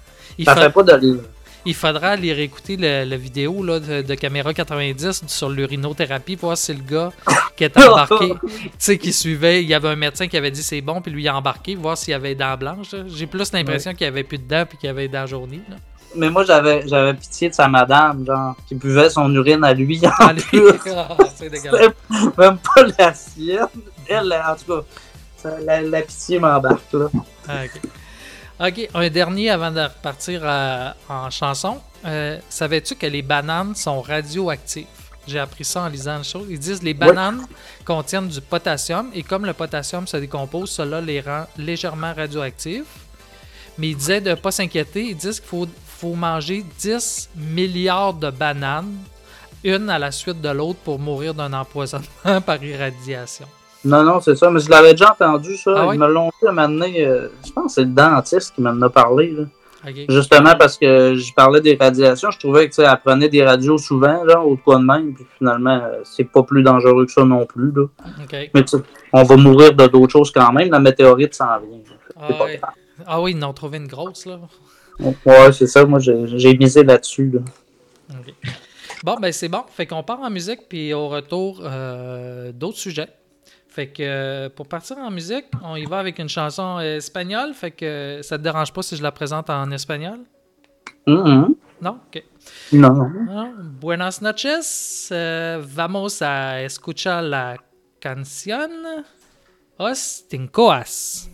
ça fa- fait pas de. Il faudra aller réécouter le- la vidéo là, de, de Caméra 90 sur l'urinothérapie, voir si le gars qui est embarqué, tu sais, qui suivait, il y avait un médecin qui avait dit c'est bon, puis lui il a embarqué, voir s'il y avait des dents blanches. J'ai plus l'impression qu'il y avait plus de dents puis qu'il y avait des dents jaunies. là. Mais moi, j'avais, j'avais pitié de sa madame, genre, qui buvait son urine à lui en Allez. plus. Ah, c'est même pas la sienne. Elle, en tout cas, ça- la, la pitié m'embarque, là. Ah. Ok, un dernier avant de repartir en chanson. Euh, Savais-tu que les bananes sont radioactives? J'ai appris ça en lisant le chose. Ils disent que les bananes contiennent du potassium et comme le potassium se décompose, cela les rend légèrement radioactifs. Mais ils disaient de ne pas s'inquiéter. Ils disent qu'il faut, faut manger 10 milliards de bananes, une à la suite de l'autre, pour mourir d'un empoisonnement par irradiation. Non, non, c'est ça. Mais je l'avais déjà entendu, ça. Ah? Ils me l'ont dit à un moment donné, euh, je pense que c'est le dentiste qui m'en a parlé, là. Justement parce que je parlais des radiations, je trouvais que elle prenait des radios souvent, là, au quoi de même, puis finalement, euh, c'est pas plus dangereux que ça non plus, là. Mais on va mourir de d'autres choses quand même, la météorite s'en vient. Ah, pas grave. Ah oui, ils en ont trouvé une grosse, là. Ouais, c'est ça, moi j'ai misé là-dessus, là. Bon, ben c'est bon. Fait qu'on part en musique, puis au retour, euh, d'autres sujets. Fait que euh, pour partir en musique, on y va avec une chanson euh, espagnole. Fait que ça te dérange pas si je la présente en espagnol? Mhm. Non? Ok. Non, non. Ah, Buenas noches. Euh, vamos a escuchar la canción Os Tincoas.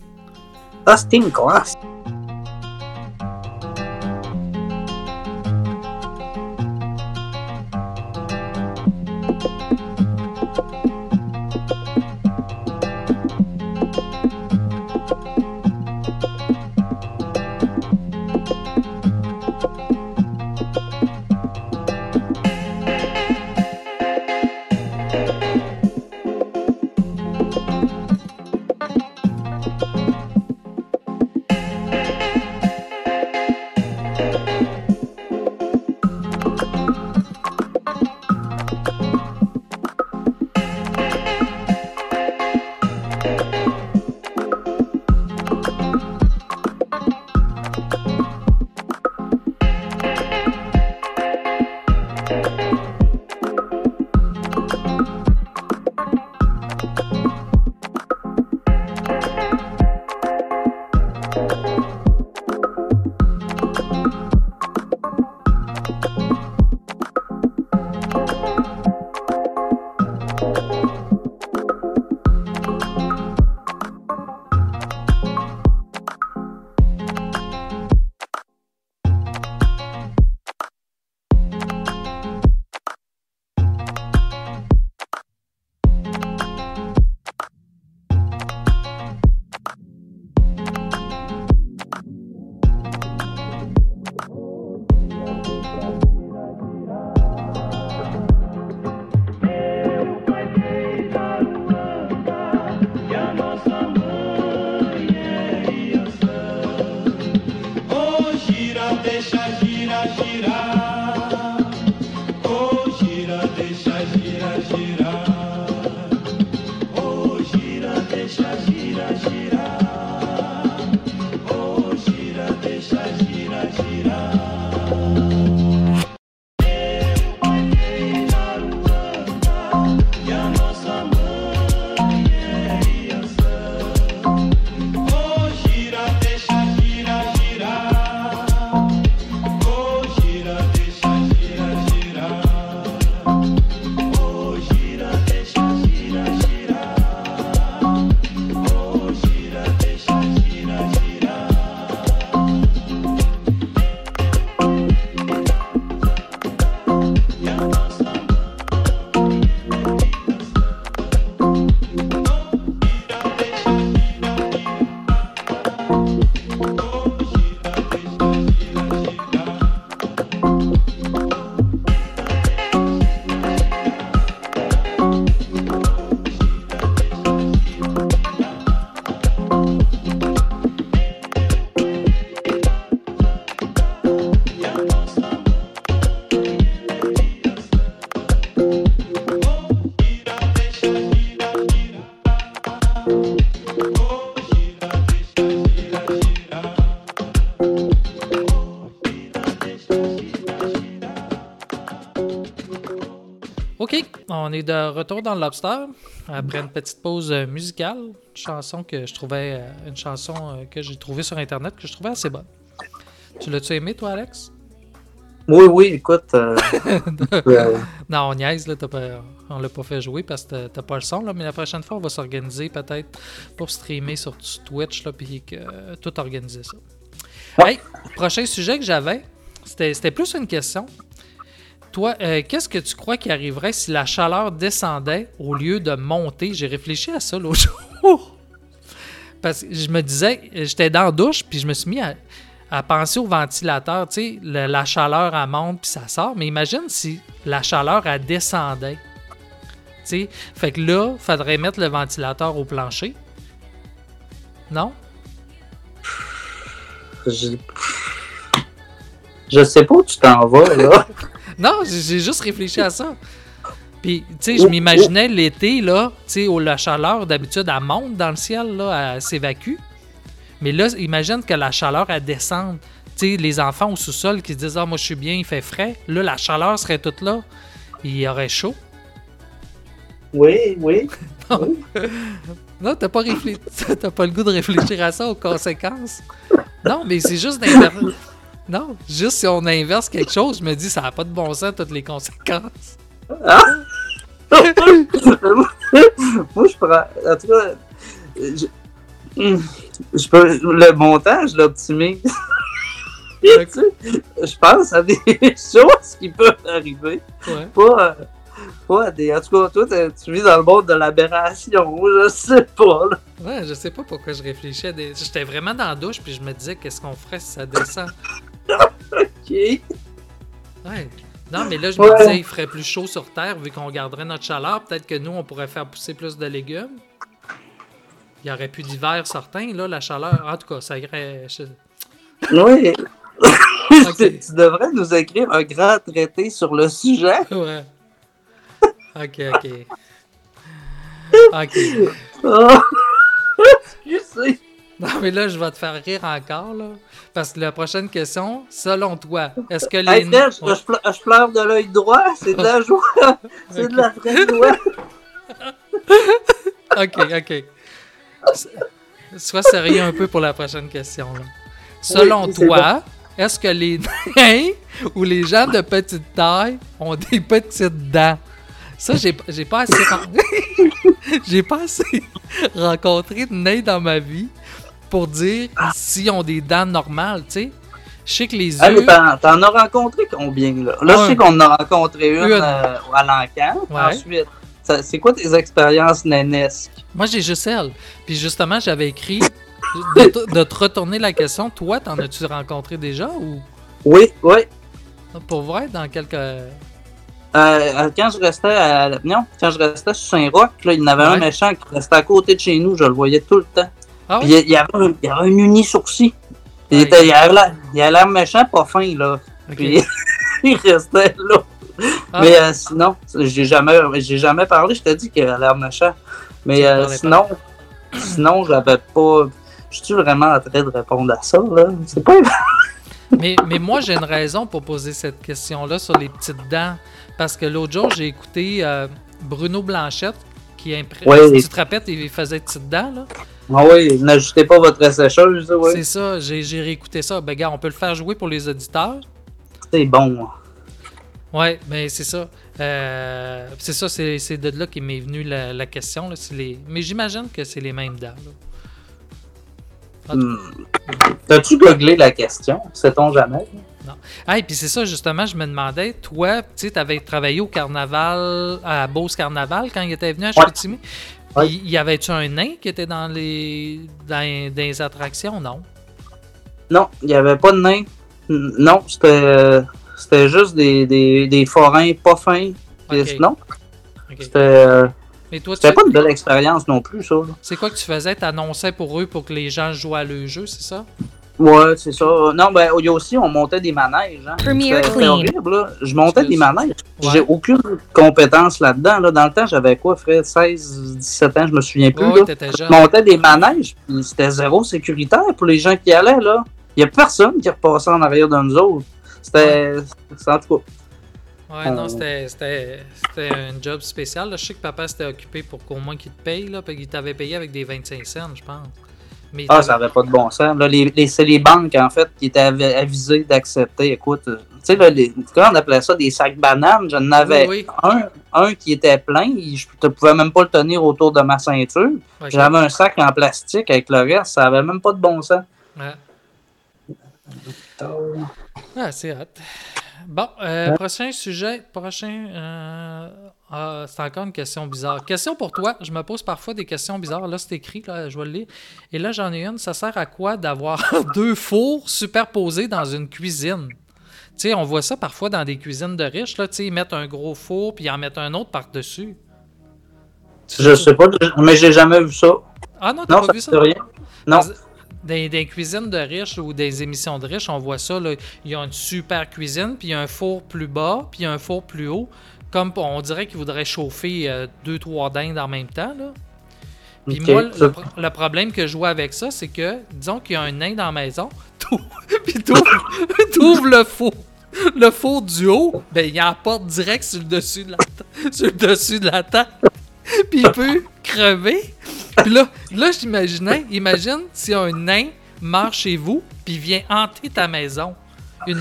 On est de retour dans le Lobster après une petite pause euh, musicale. Une chanson que je trouvais, euh, une chanson euh, que j'ai trouvée sur internet que je trouvais assez bonne. Tu l'as-tu aimé, toi, Alex? Oui, oui, écoute. euh, euh, Non, on niaise, là, pas- on l'a pas fait jouer parce que t'as- pas le son, là, mais la prochaine fois, on va s'organiser peut-être pour streamer sur Twitch, là, puis que, euh, tout organiser ça. Hey, prochain sujet que j'avais, c'était plus une question. Toi, euh, qu'est-ce que tu crois qui arriverait si la chaleur descendait au lieu de monter? J'ai réfléchi à ça l'autre jour. Parce que je me disais, j'étais dans la douche, puis je me suis mis à, penser au ventilateur. Tu sais, la chaleur, elle monte, puis ça sort. Mais imagine si la chaleur, elle descendait. Tu sais, fait que là, il faudrait mettre le ventilateur au plancher. Non? Je sais pas où tu t'en vas, là. Non, j'ai juste réfléchi à ça. Puis, tu sais, je m'imaginais l'été, là, tu sais, où la chaleur, d'habitude, elle monte dans le ciel, là, elle s'évacue. Mais là, imagine que la chaleur, elle descende. Tu sais, les enfants au sous-sol qui se disent Ah, moi, je suis bien, il fait frais. Là, la chaleur serait toute là. Il y aurait chaud. Oui, oui. Non, t'as pas réfléchi. T'as pas le goût de réfléchir à ça, aux conséquences. Non, mais c'est juste d'inverser. Non, juste si on inverse quelque chose, je me dis ça n'a pas de bon sens, toutes les conséquences. Ah! Moi, je prends. En tout cas, je, je peux, le montage, je l'optimise. Tu sais, je pense à des choses qui peuvent arriver. Ouais. Pas, euh, pas à des. En tout cas, toi, tu vis dans le monde de l'aberration. Je sais pas. Là. Ouais, je sais pas pourquoi je réfléchis à des. J'étais vraiment dans la douche, puis je me disais qu'est-ce qu'on ferait si ça descend? Ok. Ouais. Non, mais là, je me Ouais. disais, il ferait plus chaud sur Terre vu qu'on garderait notre chaleur. Peut-être que nous, on pourrait faire pousser plus de légumes. Il y aurait plus d'hiver certain, là, la chaleur. En tout cas, ça irait. je- Oui. tu, tu devrais nous écrire un grand traité sur le sujet. Ouais. Ok, ok. Ok. Oh. Excusez. Non, mais là, je vais te faire rire encore, là. Parce que la prochaine question, selon toi, est-ce que les. Hey, je, je ple- je pleure de l'œil droit, c'est de la joie. c'est de la vraie joie. Ok, ok. Sois sérieux un peu pour la prochaine question. là. Selon Oui, toi, est-ce que les nains ou les gens de petite taille ont des petites dents? Ça, j'ai pas assez... j'ai pas assez rencontré de nains dans ma vie pour dire s'ils ont des dents normales, tu sais. Je sais que les Ah, yeux... t'en, t'en as rencontré combien, là? Là, je sais qu'on en a rencontré une, Une. euh, à l'encan. Ouais. Ensuite, c'est quoi tes expériences nanesques? Moi, j'ai juste elle. Puis justement, j'avais écrit de, te- de te retourner la question. Toi, t'en as-tu rencontré déjà ou? Oui, oui. pour vrai dans quelques. Euh, euh, quand je restais à non, quand je restais sur Saint-Roch, là, il y en avait un méchant qui restait à côté de chez nous, je le voyais tout le temps. Ah oui? il y avait un, il y avait un uni-sourcil. Il, Ouais. était, il, avait l'air, méchant, pas fin, là. Puis il restait là. Ah. Mais euh, sinon, j'ai jamais, j'ai jamais parlé, je t'ai dit qu'il avait l'air méchant. Mais euh, parlais pas. sinon, sinon, j'avais pas. Je suis vraiment en train de répondre à ça, là? C'est pas. mais, mais moi, j'ai une raison pour poser cette question-là sur les petites dents. Parce que l'autre jour, j'ai écouté euh, Bruno Blanchette qui impré- Ouais. Tu te rappelles, il faisait petites dents, là? Ah oui, n'ajoutez pas votre sécheuse, oui. C'est ça, j'ai réécouté ça. Ben, gars, on peut le faire jouer pour les auditeurs. C'est bon. Ouais, mais c'est ça. Euh, c'est ça, c'est c'est de là qu'il m'est venu la, la question. Là, c'est les... Mais j'imagine que c'est les mêmes tout Hmm. T'as-tu googlé la question? Sait-on jamais? Non. Ah, et puis c'est ça, justement, je me demandais, toi, tu sais, avais travaillé au carnaval, à Beauce Carnaval, quand il était venu à Chicoutimi? Ouais. Puis, y avait-tu un nain qui était dans les, dans, dans les attractions? Non. Non, il n'y avait pas de nain. Non, c'était euh, c'était juste des, des, des forains pas fins. Non, c'était euh, tu- pas une belle expérience non plus, ça. là. c'est quoi que tu faisais? T'annonçais pour eux pour que les gens jouent à le jeu, c'est ça? Ouais, c'est ça. Non, ben, il y a aussi, on montait des manèges. Hein. Premier clean. horrible, là. Je montais des manèges. Ouais. J'ai aucune compétence là-dedans. Là. Dans le temps, j'avais quoi, Fred? 16, 17 ans, je me souviens plus. Ouais, là. Je montais des manèges, puis c'était zéro sécuritaire pour les gens qui allaient, là. Il n'y a personne qui repassait en arrière de nous autres. C'était. En tout cas. Ouais, non, c'était, c'était, c'était un job spécial. là. Je sais que papa s'était occupé pour qu'au moins qu'il te paye, là, puis qu'il t'avait payé avec des 25 cents, je pense. Mais Ah, ça n'avait pas de bon sens. Là, les, les- c'est les banques, en fait, qui étaient avi- avisées d'accepter. Écoute, euh, tu sais, là, les- comment on appelait ça, des sacs bananes? J'en avais Oui, oui. un, un qui était plein. Je ne pouvais même pas le tenir autour de ma ceinture. J'avais un sac en plastique avec le reste. Ça n'avait même pas de bon sens. Ouais. Ah, c'est hot. Bon, euh, prochain sujet. Prochain. euh, ah, c'est encore une question bizarre. Question pour toi. Je me pose parfois des questions bizarres. Là, c'est écrit, là, je vais le lire. Et là, j'en ai une. Ça sert à quoi d'avoir deux fours superposés dans une cuisine? Tu sais, on voit ça parfois dans des cuisines de riches. Là, tu sais, ils mettent un gros four puis ils en mettent un autre par-dessus. Je sais? pas, mais j'ai jamais vu ça. Ah non, t'as Non, pas ça vu ça? rien? Non. Dans, dans des cuisines de riches ou des émissions de riches, on voit ça. Là. Il y a une super cuisine, puis il y a un four plus bas, puis il y a un four plus haut. Comme on dirait qu'ils voudraient chauffer euh, deux, trois dindes en même temps. Là. Puis moi, le, problème que je vois avec ça, c'est que, disons qu'il y a un nain dans la maison, puis t'ouvres le four. Le four du haut, ben, il apporte direct sur le dessus de la, sur le dessus de la table. Puis il peut crever. Puis là, là j'imaginais, imagine si un nain marche chez vous, puis vient hanter ta maison. Une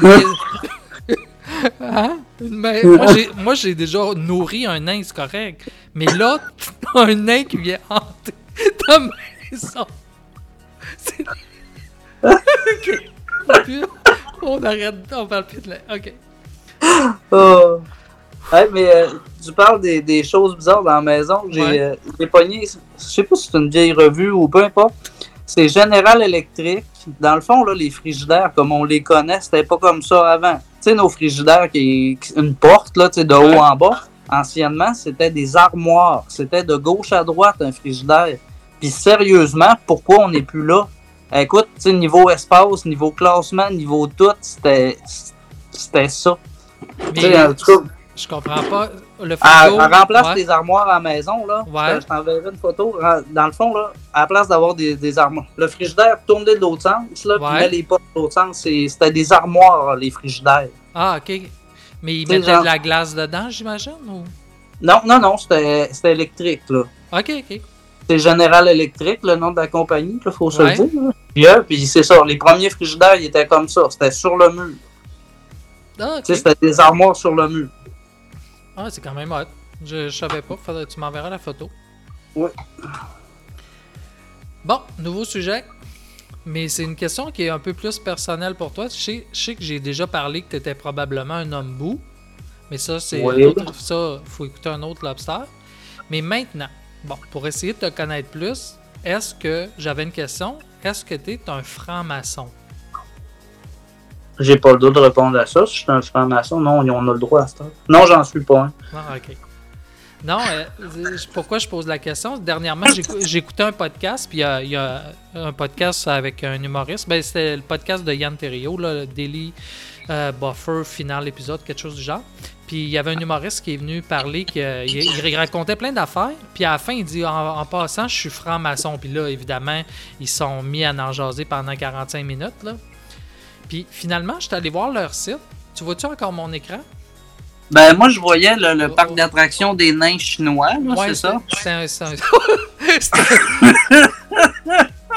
Hein? Mais- Moi, j'ai- Moi, j'ai déjà nourri un nain, c'est correct. Mais là, un nain qui vient hanter ta maison. C'est. Ok. Puis, On arrête, on parle plus de nain. Ok. Oh. Ouais, mais euh, tu parles des, des choses bizarres dans la maison. J'ai Ouais. euh, j'ai pogné, je sais pas si c'est une vieille revue ou peu importe. C'est General Electric. Dans le fond, là, les frigidaires, comme on les connaît, c'était pas comme ça avant. Tu sais, nos frigidaires, qui une porte, là, tu sais, de haut en bas, anciennement, c'était des armoires. C'était de gauche à droite, un frigidaire. Puis sérieusement, pourquoi on n'est plus là? Écoute, tu sais, niveau espace, niveau classement, niveau tout, c'était c'était ça. En tout cas, Je comprends pas. Le frigo. elle remplace ouais. des armoires à la maison, là. Ouais. Je t'enverrai une photo. Dans le fond, là, à la place d'avoir des, des armoires. Le frigidaire tournait de l'autre sens, là, puis Ouais. met les portes de l'autre sens. C'était des armoires, les frigidaires. Ah, ok. Mais ils mettaient genre- de la glace dedans, j'imagine? Ou... Non, non, non, c'était électrique, là. Ok, ok. C'est General Electric, le nom de la compagnie, il faut se Ouais. le dire. là. Puis, euh, puis c'est ça, les premiers frigidaires, ils étaient comme ça. C'était sur le mur. Ah, ok. Tu sais, c'était des armoires sur le mur. Ah, c'est quand même hot. Je, je savais pas. Faudrait- tu m'enverras la photo. Ouais. Bon, nouveau sujet. Mais c'est une question qui est un peu plus personnelle pour toi. Je sais, je sais que j'ai déjà parlé que tu étais probablement un homme bout. Mais ça, c'est Oui. autre- ça, faut écouter un autre lobster. Mais maintenant, bon, pour essayer de te connaître plus, est-ce que j'avais une question? Est-ce que tu es un franc-maçon? J'ai pas le droit de répondre à ça. Si je suis un franc-maçon, non, on a le droit à ça. Non, j'en suis pas un. Ah, ok. Non, euh, euh, pourquoi je pose la question? Dernièrement, j'écou- j'écoutais un podcast, puis il y a- un podcast avec un humoriste. Ben, C'était le podcast de Yann Terriot, là, le Daily euh, Buffer, final épisode, quelque chose du genre. Puis il y avait un humoriste qui est venu parler, qu'il il, il racontait plein d'affaires. Puis à la fin, il dit en, en passant, je suis franc-maçon. Puis là, évidemment, ils sont mis à en jaser pendant 45 minutes. Là. Puis finalement, je suis allé voir leur site. Tu vois-tu encore mon écran? Ben, moi, je voyais le, le parc d'attractions des nains chinois, là, Ouais, c'est ça? C'est un. un-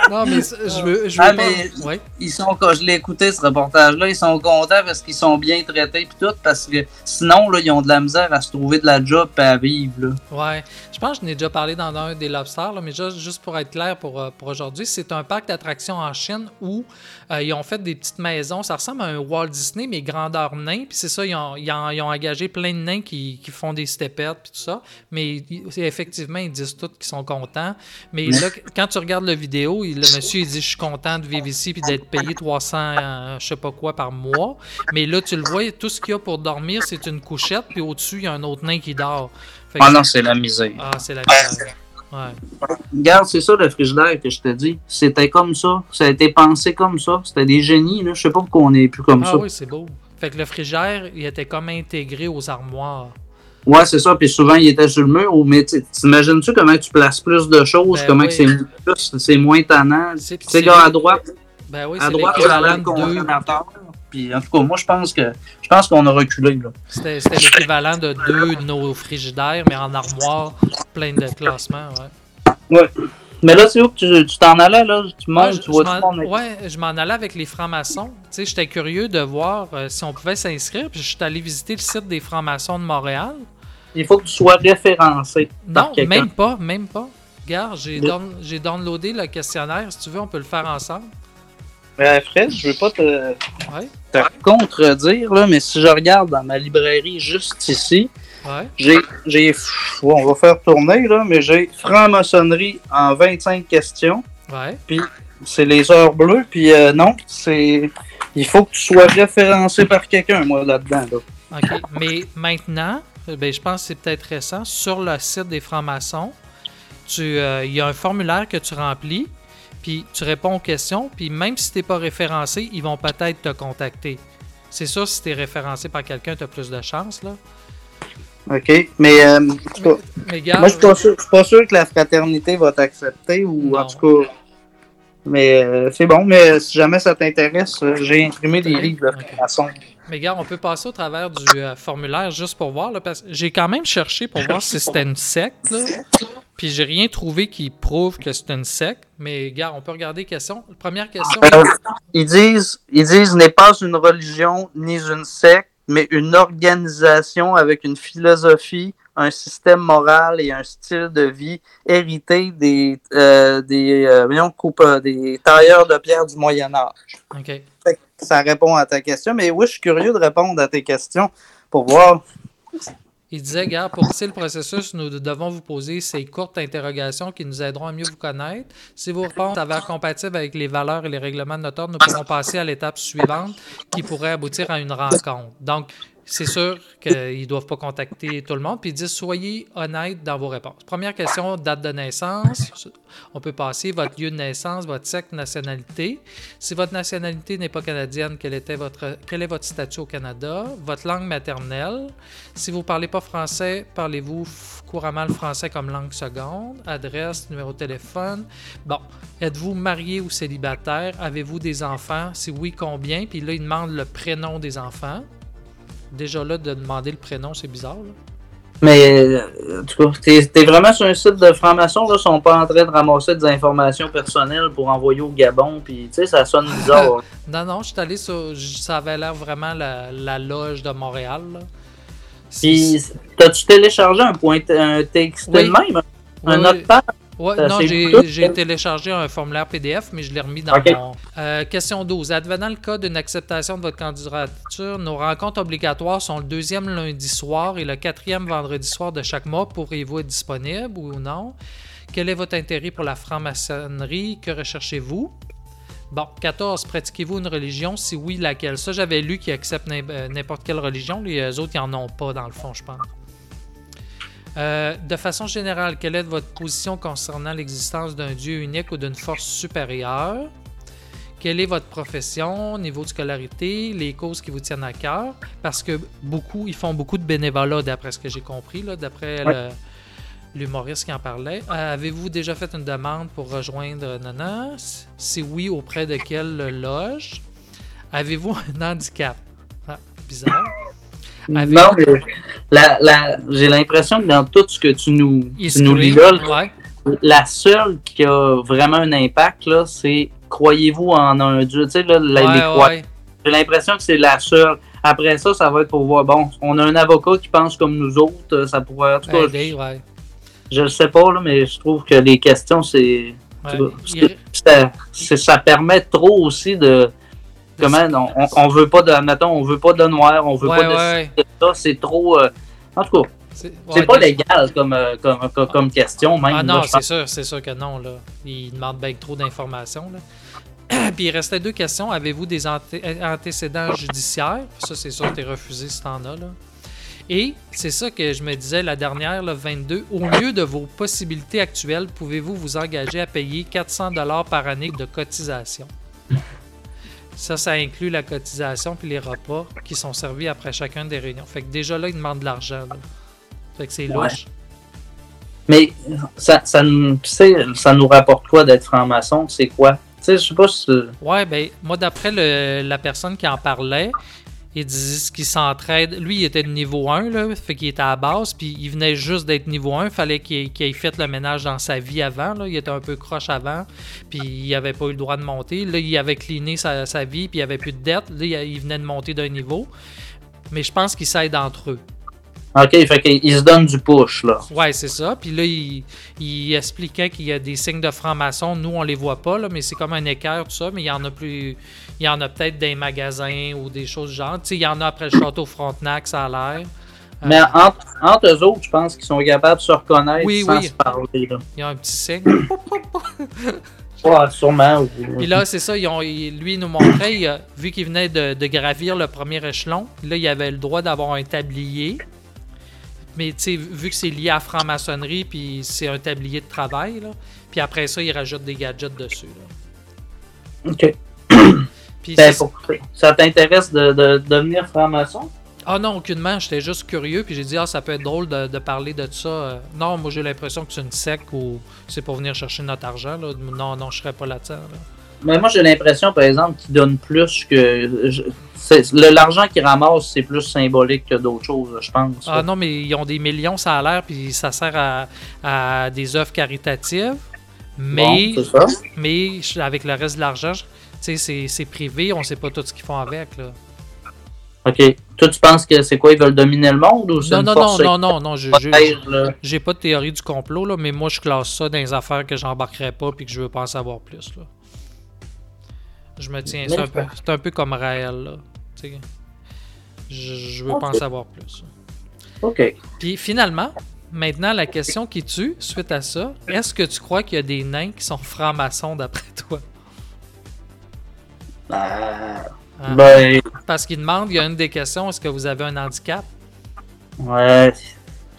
non, mais je veux, je veux Ah, pas. mais Ouais. ils sont, quand je l'ai écouté, ce reportage-là, ils sont contents parce qu'ils sont bien traités puis tout, parce que sinon, là, ils ont de la misère à se trouver de la job et à vivre, là. Ouais, je pense que je n'ai déjà parlé dans un des Lobsters, là, mais juste, juste pour être clair pour, euh, pour aujourd'hui, c'est un parc d'attractions en Chine où euh, ils ont fait des petites maisons. Ça ressemble à un Walt Disney, mais grandeur nain. Puis c'est ça, ils ont, ils, ont, ils ont engagé plein de nains qui, qui font des stepettes puis tout ça. Mais effectivement, ils disent tous qu'ils sont contents. Mais là, quand tu regardes la vidéo, le monsieur il dit Je suis content de vivre ici puis d'être payé 300, euh, je sais pas quoi, par mois. Mais là, tu le vois, tout ce qu'il y a pour dormir, c'est une couchette, puis au-dessus, il y a un autre nain qui dort. Fait que Ah non, c'est la misère. ah, c'est la misère. Ouais. Regarde, c'est ça le frigidaire que je te dis. C'était comme ça. Ça a été pensé comme ça. C'était des génies, là. Je sais pas pourquoi on n'est plus comme Ah ça. oui, c'est beau. Fait que le frigère, il était comme intégré aux armoires. Ouais, c'est ça. Puis souvent, il était sur le mur. Mais tu- t'imagines-tu comment tu places plus de choses? Ben comment oui. c'est plus, c'est moins tannant? C'est- Tu sais, à droite, Ben oui, à droite, l'équivalent de deux. Puis en tout cas, moi, je pense que je pense qu'on a reculé. là. C'était l'équivalent de deux de nos frigidaires, mais en armoire, plein de classements. Ouais. Ouais. Mais là, c'est où que tu t'en allais, là? Tu Ouais, je, tu vois tout le m'en- monde. ouais, je m'en allais avec les francs-maçons. Tu sais, j'étais curieux de voir euh, si on pouvait s'inscrire. Puis je suis allé visiter le site des francs-maçons de Montréal. Il faut que tu sois référencé. Non, même pas, même pas. Regarde, j'ai down- j'ai downloadé le questionnaire. Si tu veux, on peut le faire ensemble. Euh, Fred, je veux pas te, Ouais, te contredire, là, mais si je regarde dans ma librairie juste ici, ouais. j'ai. j'ai pff, on va faire tourner, là, mais j'ai franc-maçonnerie en 25 questions. Ouais. Puis c'est les heures bleues, puis euh, non, c'est. Il faut que tu sois référencé par quelqu'un, moi, là-dedans. Là. OK. Mais maintenant, ben, je pense que c'est peut-être récent, sur le site des francs-maçons, tu, euh, il y a un formulaire que tu remplis, puis tu réponds aux questions, puis même si tu n'es pas référencé, ils vont peut-être te contacter. C'est sûr, si tu es référencé par quelqu'un, tu as plus de chance. Là. OK? Mais, euh, en tout cas, Mais moi, je je suis pas sûr que la fraternité va t'accepter, ou en tout cas. Mais euh, c'est bon, mais si jamais ça t'intéresse, euh, j'ai imprimé des livres de façon. Mais gars, on peut passer au travers du euh, formulaire juste pour voir. Là, parce que j'ai quand même cherché pour voir si c'était une secte. Là, puis j'ai rien trouvé qui prouve que c'est une secte. Mais gars, on peut regarder les questions. Première question. Euh, ils disent, ils disent n'est pas une religion ni une secte, mais une organisation avec une philosophie, un système moral et un style de vie hérité des euh, des euh, des tailleurs de pierre du Moyen Âge. OK. Fait que ça répond à ta question, mais oui, je suis curieux de répondre à tes questions pour voir. Il disait, gars, pour c'est le processus, nous devons vous poser ces courtes interrogations qui nous aideront à mieux vous connaître. Si vos réponses s'avèrent compatibles avec les valeurs et les règlements de notre ordre, nous pourrons passer à l'étape suivante qui pourrait aboutir à une rencontre. Donc, c'est sûr qu'ils ne doivent pas contacter tout le monde. Puis ils disent, soyez honnête dans vos réponses. Première question, date de naissance. On peut passer votre lieu de naissance, votre sexe, nationalité. Si votre nationalité n'est pas canadienne, quel, était votre, quel est votre statut au Canada? Votre langue maternelle. Si vous ne parlez pas français, parlez-vous couramment le français comme langue seconde? Adresse, numéro de téléphone. Bon, êtes-vous marié ou célibataire? Avez-vous des enfants? Si oui, combien? Puis là, il demande le prénom des enfants. Déjà là, de demander le prénom, c'est bizarre. là. Mais euh, en tout cas, t'es es vraiment sur un site de franc-maçon, là, ils sont pas en train de ramasser des informations personnelles pour envoyer au Gabon, puis tu sais, ça sonne bizarre. Non, non, je suis allé sur. Ça avait l'air vraiment la, la loge de Montréal. là. Puis, t'as-tu téléchargé un, point, un Oui. de même? Un Oui, notepad? Ouais, non, j'ai ça? téléchargé un formulaire PDF, mais je l'ai remis dans mon. Euh, question 12. Advenant le cas d'une acceptation de votre candidature, nos rencontres obligatoires sont le deuxième lundi soir et le quatrième vendredi soir de chaque mois. Pourriez-vous être disponible ou non? Quel est votre intérêt pour la franc-maçonnerie? Que recherchez-vous? Bon, 14. Pratiquez-vous une religion? Si oui, laquelle? Ça, j'avais lu qu'ils acceptent euh, n'importe quelle religion. Les euh, autres, ils n'en ont pas, dans le fond, je pense. Euh, de façon générale, quelle est votre position concernant l'existence d'un Dieu unique ou d'une force supérieure? Quelle est votre profession, niveau de scolarité, les causes qui vous tiennent à cœur? Parce que beaucoup, ils font beaucoup de bénévolat, d'après ce que j'ai compris, d'après Ouais. l'humoriste qui en parlait. Euh, Avez-vous déjà fait une demande pour rejoindre Nana? Si oui, auprès de quelle loge? Avez-vous un handicap? Ah, bizarre. Non, mais la, la, j'ai l'impression que dans tout ce que tu nous, tu nous ouais. la seule qui a vraiment un impact, là, c'est croyez-vous en un Dieu? Tu sais, là, la- les Ouais, croix- ouais. J'ai l'impression que c'est la seule. Après ça, ça va être pour voir, bon, on a un avocat qui pense comme nous autres, ça pourrait. En tout cas, Aider, ouais. je ne sais pas, là, mais je trouve que les questions, Ouais. Il- c'est- ça permet trop aussi de. Comment? On, on, on veut pas de. Mettons, on veut pas de noir, on veut Ouais, pas de, ouais. ci, de ça, c'est trop. euh, en tout cas, C'est ouais, pas légal comme, euh, comme, comme, comme question, même. Ah non, c'est sûr, c'est sûr que non. Là. Il demande bien trop d'informations. là. Puis il restait deux questions. Avez-vous des anté- antécédents judiciaires? Ça, c'est sûr que tu es refusé si t'en as. Là. Et c'est ça que je me disais la dernière, le 22. Au lieu de vos possibilités actuelles, pouvez-vous vous engager à payer 400 par année de cotisation? Ça, ça inclut la cotisation puis les repas qui sont servis après chacune des réunions. Fait que déjà là, ils demandent de l'argent. Fait que c'est Ouais. louche. Mais ça, ça, nous- tu sais, ça nous rapporte quoi d'être franc-maçon? C'est quoi? Tu sais, je sais pas si. Ouais, ben, moi, d'après la personne qui en parlait, il disait qu'il s'entraide. Lui, il était de niveau 1, là, fait qu'il était à base, puis il venait juste d'être niveau 1. fallait qu'il qu'il ait fait le ménage dans sa vie avant. Là. Il était un peu croche avant, puis il avait pas eu le droit de monter. Là, il avait cleané sa, vie, puis il avait plus de dette. Là, il, il venait de monter d'un niveau. Mais je pense qu'ils s'aident entre eux. Ok, fait qu'il se donne du push, là. Ouais, c'est ça. Puis là, il, il expliquait qu'il y a des signes de franc-maçon. Nous, on les voit pas, là, mais c'est comme un équerre, tout ça. Mais il y en a plus. Il y en a peut-être des magasins ou des choses du genre. Tu sais, il y en a après le château Frontenac, ça a l'air. Euh, Mais entre, entre eux autres, je pense qu'ils sont capables de se reconnaître Oui, sans oui. se parler, là. Il y a un petit signe. Ouais, sûrement. Puis là, c'est ça, ils ont- lui, il nous montrait, il a- vu qu'il venait de, de gravir le premier échelon, là, il avait le droit d'avoir un tablier. Mais tu sais, vu que c'est lié à franc-maçonnerie, puis c'est un tablier de travail, là. Puis après ça, il rajoute des gadgets dessus. là. Ok. Puis Ben, pour- ça t'intéresse de, de devenir franc-maçon? Ah non, aucunement, j'étais juste curieux, puis j'ai dit, ah, ça peut être drôle de, de parler de ça. Euh, Non, moi j'ai l'impression que c'est une secte ou c'est pour venir chercher notre argent. Là. Non, non, je serais pas là-dedans. là. Mais moi, j'ai l'impression, par exemple, qu'ils donnent plus que. je- L'argent qu'ils ramassent, c'est plus symbolique que d'autres choses, je pense. Ah non, mais ils ont des millions, ça a l'air, puis ça sert à, à des œuvres caritatives. Mais, Bon, ça. mais avec le reste de l'argent, je- tu sais, c'est- privé, on sait pas tout ce qu'ils font avec. Là. Ok. Toi, tu penses que c'est quoi Ils veulent dominer le monde ou c'est Non, une non, force non, non, non, non, là? j'ai pas de théorie du complot, là, mais moi je classe ça dans les affaires que j'embarquerai pas puis que je veux pas en savoir plus. Là. Je me tiens, c'est un, peu, c'est un peu comme Raël. Là, je, je veux pas en savoir plus. Ok. Puis finalement, maintenant la question qui tue, suite à ça, est-ce que tu crois qu'il y a des nains qui sont francs-maçons d'après toi? Ah, Ah. Ben, Parce qu'il demande, il y a une des questions, est-ce que vous avez un handicap? ouais.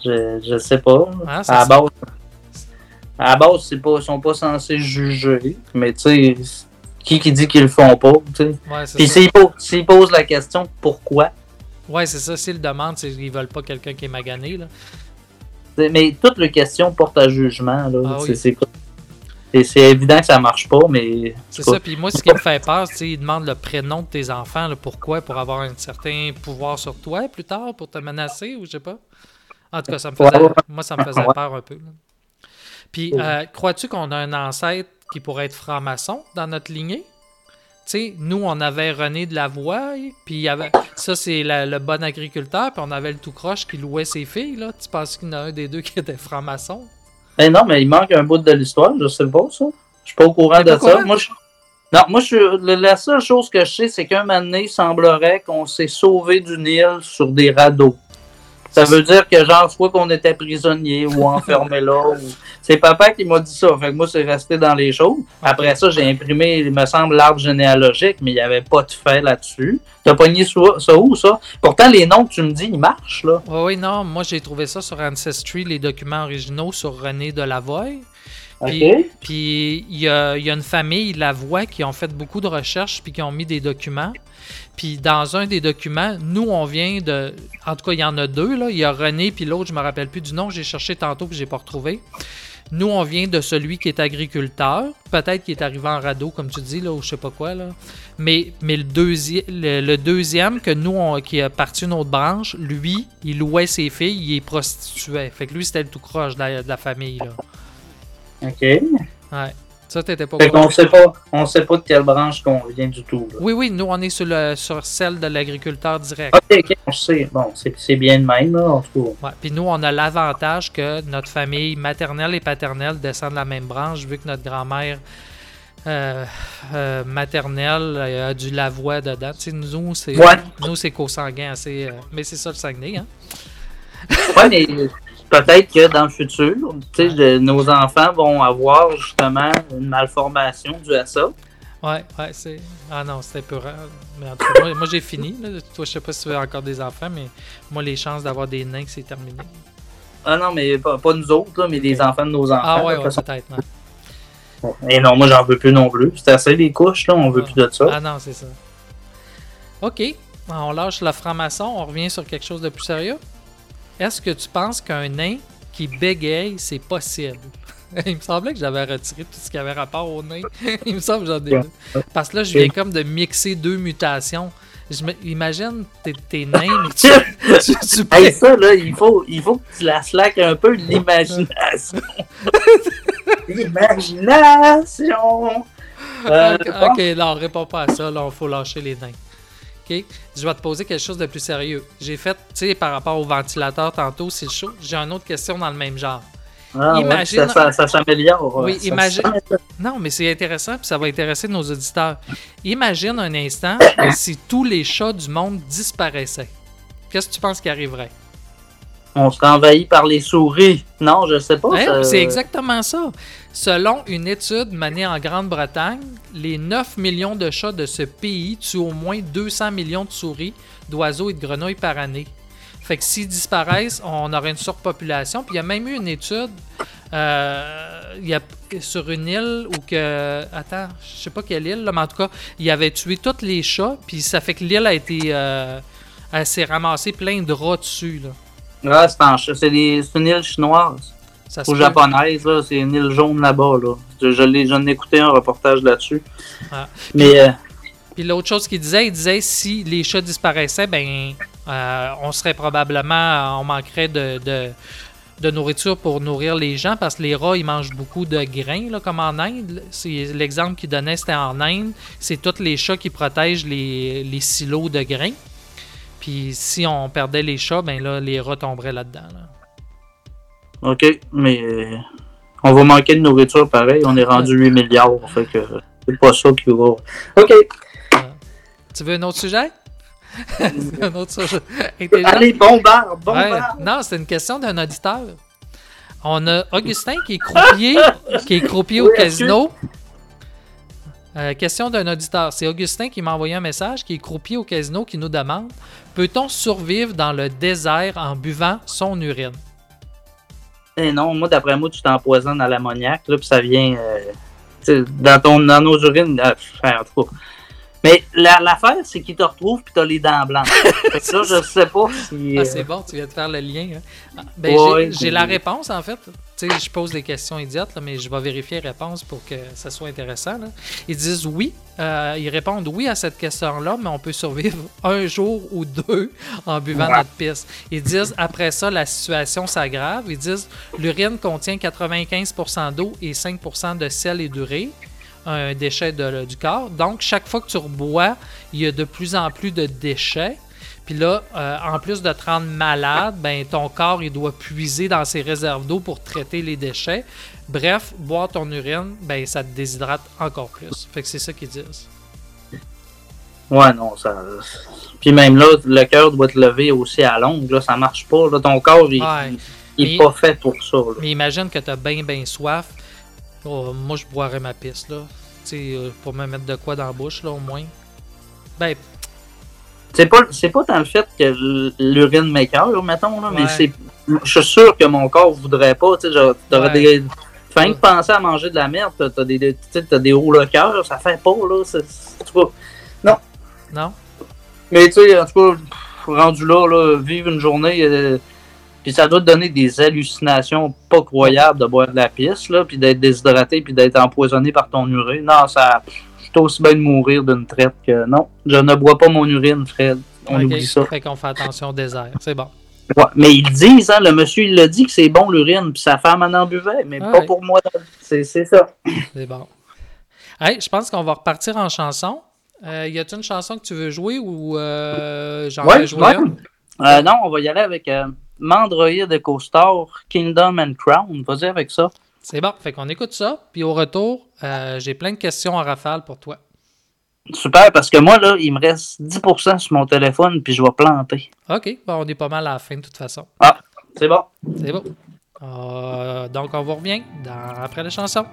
Je, je sais pas. Ah, à la se- base, à la base, ils sont pas censés juger. Mais tu sais, qui qui dit qu'ils le font pas, tu sais. Ouais, Puis s'ils posent, la question pourquoi, Ouais, c'est ça. S'ils le demandent, c'est qu'ils veulent pas quelqu'un qui est magané. Là. Mais toutes les questions portent à jugement. Là. Ah C'est- oui. c'est pas- c'est- c'est évident que ça marche pas, mais. C'est ça. Puis moi, ce qui me fait peur, c'est qu'ils demandent le prénom de tes enfants. là. pourquoi? Pour avoir un certain pouvoir sur toi plus tard, pour te menacer ou je sais pas? En tout cas, ça me faisait, moi, ça me faisait peur un peu. là. Puis, euh, crois-tu qu'on a un ancêtre qui pourrait être franc-maçon dans notre lignée Tu sais, nous, on avait René de la Voix, puis avait, ça, c'est le bon agriculteur, puis on avait le tout croche qui louait ses filles. Là. Tu penses qu'il y en a un des deux qui était franc-maçon? Ben non, mais il manque un bout de l'histoire, je sais pas ça. Je suis pas au courant de ça. courant? Moi, je... Non, moi, je la seule chose que je sais, c'est qu'un moment donné, il semblerait qu'on s'est sauvé d'une île sur des radeaux. Ça veut dire que, genre, soit qu'on était prisonnier ou enfermé là. ou- C'est papa qui m'a dit ça. Fait que moi, c'est resté dans les choses. Après ça, j'ai imprimé, il me semble, l'arbre généalogique, mais il n'y avait pas de fait là-dessus. T'as pogné ça, ça où, ça? Pourtant, les noms que tu me dis, ils marchent, là. Oui, oui, non, moi j'ai trouvé ça sur Ancestry, les documents originaux sur René de Lavoie. Puis, OK. puis il y a, il y a une famille, Lavoie, qui ont fait beaucoup de recherches puis qui ont mis des documents. Puis dans un des documents, nous on vient de. En tout cas, il y en a deux, là. Il y a René puis l'autre, je me rappelle plus du nom, j'ai cherché tantôt puis j'ai pas retrouvé. Nous, on vient de celui qui est agriculteur. Peut-être qu'il est arrivé en radeau, comme tu dis, là, ou je sais pas quoi, là. Mais, mais le, deuxi- le, le deuxième, que nous, on- qui a parti une autre branche, lui, il louait ses filles, il est prostituait. Fait que lui, c'était le tout croche de la, de la famille, là. OK. Ouais. Ça, t'étais pas Fait qu'on sait pas, on sait pas de quelle branche qu'on vient du tout. là. Oui, oui, nous, on est sur, le, sur celle de l'agriculteur direct. Ok, ok, on sait. Bon, c'est bien de même, là, en tout cas. Ouais. Puis nous, on a l'avantage que notre famille maternelle et paternelle descendent de la même branche, vu que notre grand-mère euh, euh, maternelle euh, a du Lavoie dedans. Tu sais, nous, c'est Ouais. nous, c'est co-sanguin assez. mais c'est ça le Saguenay, hein? Ouais, mais peut-être que dans le futur, de- nos enfants vont avoir justement une malformation due à ça. Ouais, ouais, c'est. Ah non, c'était peurant. Mais en tout cas, moi, moi, j'ai fini. là. Toi, je sais pas si tu veux encore des enfants, mais moi, les chances d'avoir des nains, c'est terminé. Ah non, mais pas, pas nous autres, là, mais les enfants de nos enfants. Ah ouais, ouais, peut-être. ouais. Et non, moi, j'en veux plus non plus. C'est assez les couches, là, on veut plus de ça. Ah non, c'est ça. OK. On lâche le franc-maçon. On revient sur quelque chose de plus sérieux? Est-ce que tu penses qu'un nain qui bégaye, c'est possible? Il me semblait que j'avais retiré tout ce qui avait rapport au nain. Il me semble que j'en ai deux. Parce que là, je viens comme de mixer deux mutations. Je imagine, t'es, t'es nain, mais tu, tu, tu Hey, ça, là, il faut, il faut que tu la slack un peu l'imagination. l'imagination! Euh, ok, non, réponds pas à ça. Là, il faut lâcher les nains. Ok? Je vais te poser quelque chose de plus sérieux. J'ai fait, tu sais, par rapport au ventilateur tantôt, c'est chaud. J'ai une autre question dans le même genre. Ah, ouais, ça, ça, ça s'améliore. Oui, Ça imagine. Non, mais c'est intéressant, puis ça va intéresser nos auditeurs. Imagine un instant si tous les chats du monde disparaissaient. Qu'est-ce que tu penses qui arriverait? On serait envahi par les souris. Non, je sais pas. Ça- C'est exactement ça. Selon une étude menée en Grande-Bretagne, les 9 millions de chats de ce pays tuent au moins 200 millions de souris, d'oiseaux et de grenouilles par année. Fait que s'ils disparaissent, on aurait une surpopulation. Puis il y a même eu une étude euh, il y a, sur une île où que. Attends, je sais pas quelle île, là, mais en tout cas, il avait tué tous les chats. Puis ça fait que l'île a été. euh, elle s'est ramassée plein de rats dessus. Là. C'est en ch- c'est des- c'est une île chinoise. Ça Ou japonaise, là. C'est une île jaune là-bas, là. Je, je l'ai- j'en ai écouté un reportage là-dessus. Ah. Mais, euh, Puis l'autre chose qu'il disait, il disait si les chats disparaissaient, ben euh, on serait probablement, on manquerait de, de, de nourriture pour nourrir les gens parce que les rats, ils mangent beaucoup de grains, là, comme en Inde. C'est l'exemple qu'il donnait, c'était en Inde. C'est tous les chats qui protègent les, les silos de grains. Puis si on perdait les chats, ben là, les rats tomberaient là-dedans. là. OK, mais euh, on va manquer de nourriture pareil. On est rendu 8 milliards, fait que euh, c'est pas ça qui va. OK, Tu veux un autre sujet? un autre sujet. Allez, bombarde, Ouais. bombarde! Non, c'est une question d'un auditeur. On a Augustin qui est croupier, qui est croupier au casino. Euh, question d'un auditeur. C'est Augustin qui m'a envoyé un message, qui est croupier au casino, qui nous demande Peut-on survivre dans le désert en buvant son urine? Eh non, moi, d'après moi, tu t'empoisonnes à l'ammoniac, là, puis ça vient euh, dans, ton, dans nos urines. ah, en tout cas. Mais la- l'affaire, c'est qu'ils te retrouvent puis t'as les dents blanches. fait que là, je sais pas si. Ah, euh, c'est bon, tu viens de faire le lien. hein. Ah, ben, Ouais, j'ai- la réponse, en fait. Tu sais, je pose des questions idiotes, là, mais je vais vérifier les réponses pour que ça soit intéressant. là. Ils disent oui. euh, ils répondent oui à cette question-là, mais on peut survivre un jour ou deux en buvant Ouais. notre pisse. Ils disent après ça, la situation s'aggrave. Ils disent l'urine contient 95% d'eau et 5% de sel et d'urée un déchet de- du corps. Donc, chaque fois que tu rebois, il y a de plus en plus de déchets. Puis là, euh, en plus de te rendre malade, ben, ton corps il doit puiser dans ses réserves d'eau pour traiter les déchets. Bref, boire ton urine, ben, ça te déshydrate encore plus. Fait que c'est ça qu'ils disent. Ouais, non, ça. Puis même là, le cœur doit te lever aussi à longue, là, ça marche pas. Là, ton corps, il, Ouais. il- il est Mais- pas fait pour ça. là. Mais imagine que tu as bien, bien soif. Oh, moi, je boirais ma pisse, là. Tu sais, euh, pour me mettre de quoi dans la bouche, là, au moins. Ben, C'est pas, c'est pas tant le fait que l'urine m'écœure, mettons, là, mais c'est. Je suis sûr que mon corps voudrait pas, tu sais, Ouais. des. Fin que penser à manger de la merde, t'as des, des- t'as des hauts le cœur, ça fait pas, là. c'est-. Non. non? Mais tu sais, en tout cas, rendu là, là vivre une journée, euh, puis ça doit te donner des hallucinations pas croyables de boire de la pisse, là, puis d'être déshydraté, puis d'être empoisonné par ton urine. Non, ça. Je suis aussi bien de mourir d'une traite que non. Je ne bois pas mon urine, Fred. On Ok. oublie ça. Fait qu'on fait attention au désert. C'est bon. Ouais, mais ils disent, hein, le monsieur, il l'a dit que c'est bon l'urine, puis sa femme en en buvait, mais Ah pas ouais. pour moi. C'est ça. C'est bon. Hey, je pense qu'on va repartir en chanson. Euh, y a-t-il une chanson que tu veux jouer ou euh, j'en Ouais, une? Euh, non, on va y aller avec euh, Mandroid EcoStar, Kingdom and Crown. Vas-y avec ça. C'est bon. Fait qu'on écoute ça. Puis au retour, euh, j'ai plein de questions en rafale pour toi. Super, parce que moi, là, il me reste 10% sur mon téléphone, puis je vais planter. OK. Bon, on est pas mal à la fin de toute façon. Ah, c'est bon. C'est bon. Euh, donc, on vous revient dans- après la chanson.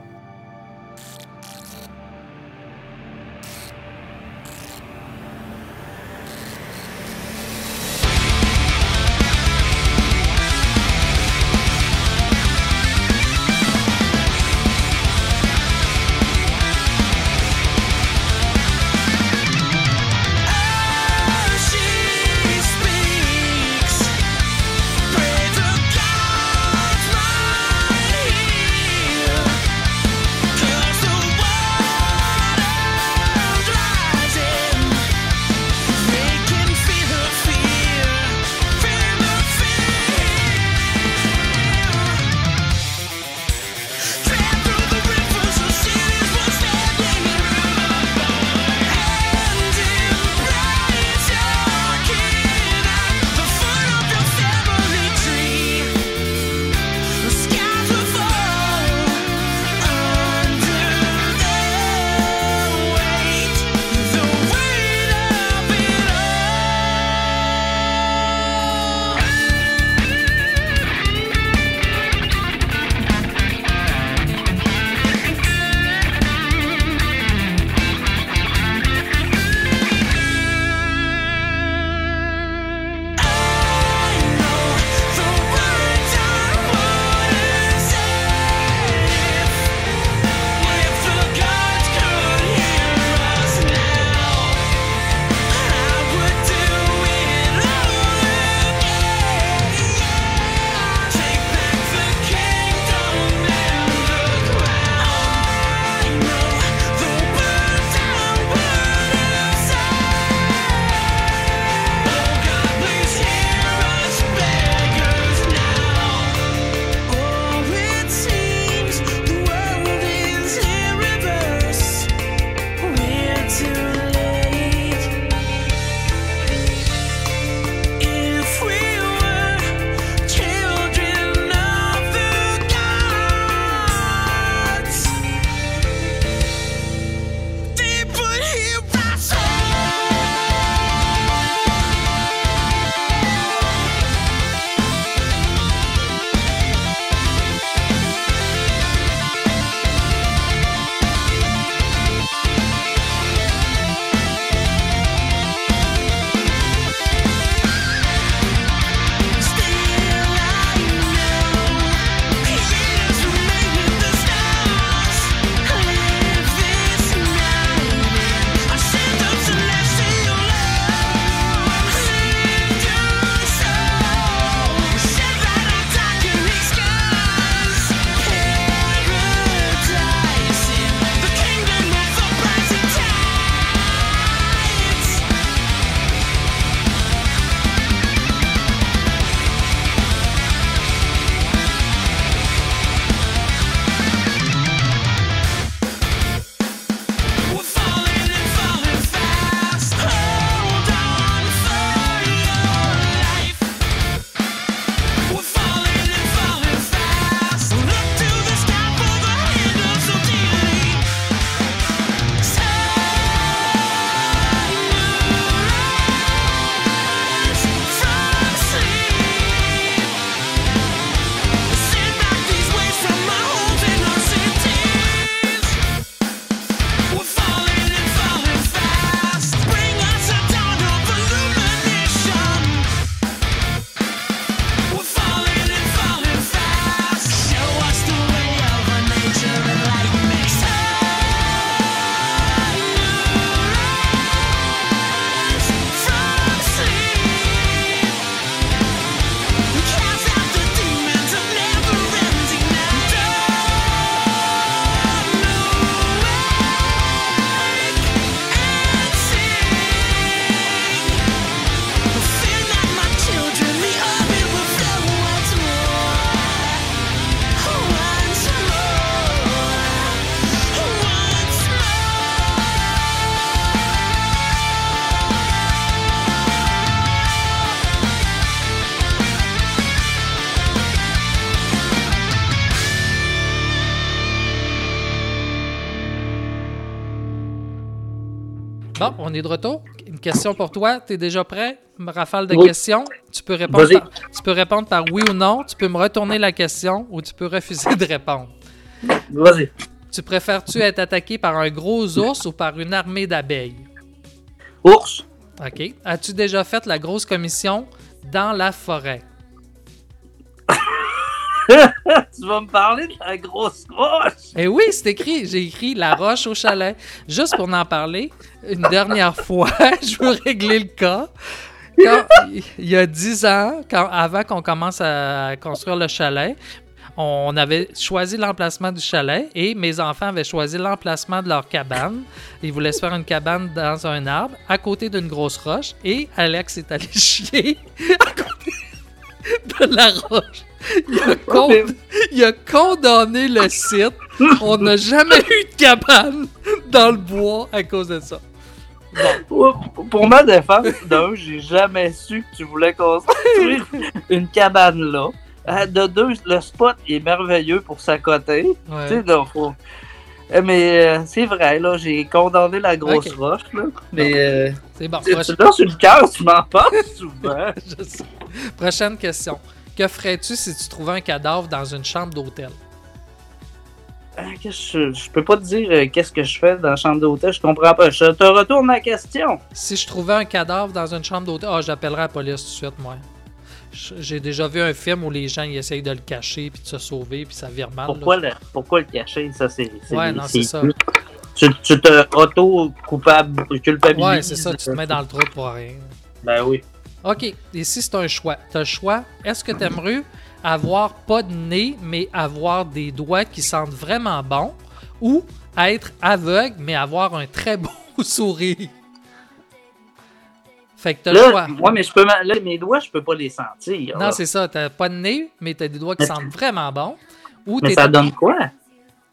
Bon, on est de retour. Une question pour toi. Tu es déjà prêt? Rafale de Oui. questions? Tu peux, répondre par, tu peux répondre par oui ou non. Tu peux me retourner la question ou tu peux refuser de répondre. Vas-y. Tu préfères-tu être attaqué par un gros ours ou par une armée d'abeilles? Ours. OK. As-tu déjà fait la grosse commission dans la forêt? tu vas me parler de la grosse roche. Eh oui, c'est écrit. J'ai écrit La Roche au chalet. Juste pour en parler, une dernière fois, je veux régler le cas. Il y a 10 ans, avant qu'on commence à construire le chalet, on avait choisi l'emplacement du chalet et mes enfants avaient choisi l'emplacement de leur cabane. Ils voulaient se faire une cabane dans un arbre à côté d'une grosse roche et Alex est allé chier à côté de la roche. Il a, con- il a condamné le site. On n'a jamais eu de cabane dans le bois à cause de ça. Pour ma défense, d'un, j'ai jamais su que tu voulais construire une cabane là. Euh, De deux, le spot est merveilleux pour s'accoter. Ouais. Tu sais, là, faut- Euh, Mais euh, c'est vrai, là, j'ai condamné la grosse roche, là. Mais euh, C'est bon. tu, tu lances une cœur, tu m'en parles souvent. Je sais. Prochaine question. Que ferais-tu si tu trouvais un cadavre dans une chambre d'hôtel? Que je, je peux pas te dire euh, qu'est-ce que je fais dans la chambre d'hôtel, je comprends pas. Je te retourne la question. Si je trouvais un cadavre dans une chambre d'hôtel, ah, j'appellerais la police tout de suite, moi. J'ai déjà vu un film où les gens ils essayent de le cacher puis de se sauver puis ça vire mal. Pourquoi le, pourquoi le cacher? Ça, c'est. Ouais, non, c'est ça. Tu, tu te auto-coupable, culpabilises. Ouais, c'est ça, tu te mets dans le trou pour rien. Ben oui. OK, si c'est un choix, tu as le choix, est-ce que tu aimerais avoir pas de nez, mais avoir des doigts qui sentent vraiment bon, ou être aveugle, mais avoir un très beau sourire? Fait que tu as le choix. ouais, mais je peux, là, mes doigts, je peux pas les sentir. Non, c'est ça, t'as pas de nez, mais t'as des doigts qui sentent vraiment bon. Ou Mais ça donne quoi?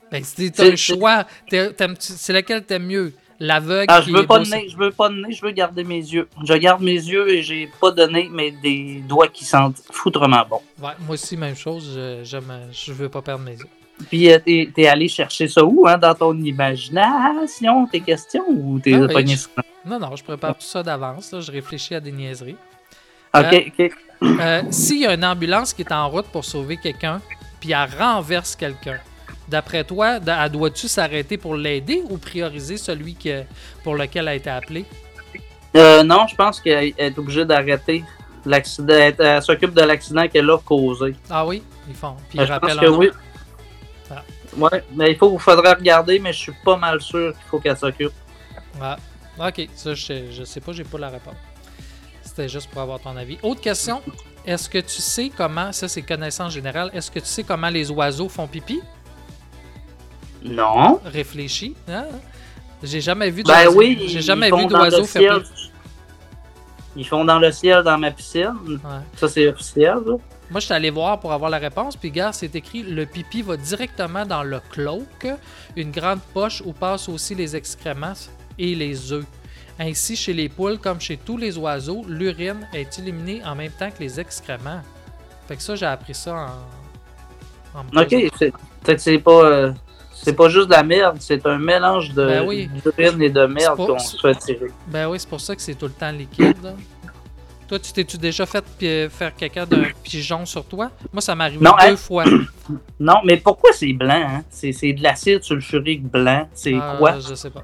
Ben, c'est t'as un choix. C'est lequel t'aimes mieux? L'aveugle Ah, je veux pas de nez, je veux pas de nez, je veux garder mes yeux. Je garde mes yeux et j'ai pas de nez, mais des doigts qui sentent foutrement bon. Ouais, moi aussi, même chose. Je, je veux pas perdre mes yeux. Puis euh, t'es t'es allé chercher ça où, hein, dans ton imagination, tes questions, ou t'es Ah, je- Non, non, je prépare tout ça d'avance. Je réfléchis à des niaiseries. Ok, ok. Euh, S'il y a une ambulance qui est en route pour sauver quelqu'un, puis elle renverse quelqu'un, d'après toi, doit-tu s'arrêter pour l'aider ou prioriser celui que, pour lequel elle a été appelée? Euh, non, je pense qu'elle est obligée d'arrêter l'accident. Elle, elle s'occupe de l'accident qu'elle a causé. Ah oui, ils font. Puis Euh, je pense que oui. Ah. Ouais, mais il faut, faudrait regarder, mais je suis pas mal sûr qu'il faut qu'elle s'occupe. Ah, ok, ça, je, sais- je sais pas, j'ai pas la réponse. C'était juste pour avoir ton avis. Autre question. Est-ce que tu sais comment, ça c'est connaissance générale, est-ce que tu sais comment les oiseaux font pipi? Non. Réfléchis. hein? J'ai jamais vu Ben d'oiseau- oui, j'ai jamais font vu dans le d'oiseau faire ciel. Ils font dans le ciel dans ma piscine. Ouais. Ça, c'est officiel. là. Moi, je suis allé voir pour avoir la réponse, puis gars, c'est écrit le pipi va directement dans le cloak, une grande poche où passent aussi les excréments et les œufs. Ainsi, chez les poules, comme chez tous les oiseaux, l'urine est éliminée en même temps que les excréments. Fait que ça, j'ai appris ça en. Ok, c'est pas, euh, c'est pas juste de la merde, c'est un mélange de Ben oui. d'urine et de merde qu'on se fait tirer. Ben oui, c'est pour ça que c'est tout le temps liquide. là. Toi, tu t'es-tu déjà fait faire caca d'un pigeon sur toi? Moi, ça m'est arrivé Non, deux hein? fois. Non, mais pourquoi c'est blanc? Hein? C'est de l'acide sulfurique blanc. C'est Euh, quoi? Je sais pas.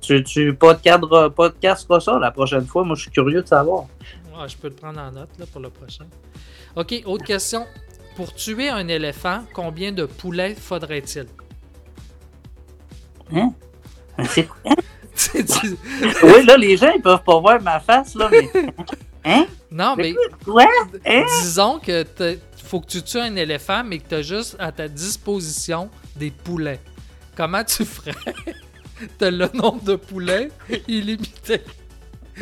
Tu, tu podcadres- podcasteras ça la prochaine fois. Moi, je suis curieux de savoir. Ouais, je peux le prendre en note là, pour le prochain. Ok, autre question. Pour tuer un éléphant, combien de poulets faudrait-il? Hein? C'est- Tu- tu- oui, là, les gens, ils peuvent pas voir ma face, là, mais. Hein? non, mais Quoi? Hein? disons que faut que tu tues un éléphant, mais que tu as juste à ta disposition des poulets. Comment tu ferais? T'as le nombre de poulets illimité.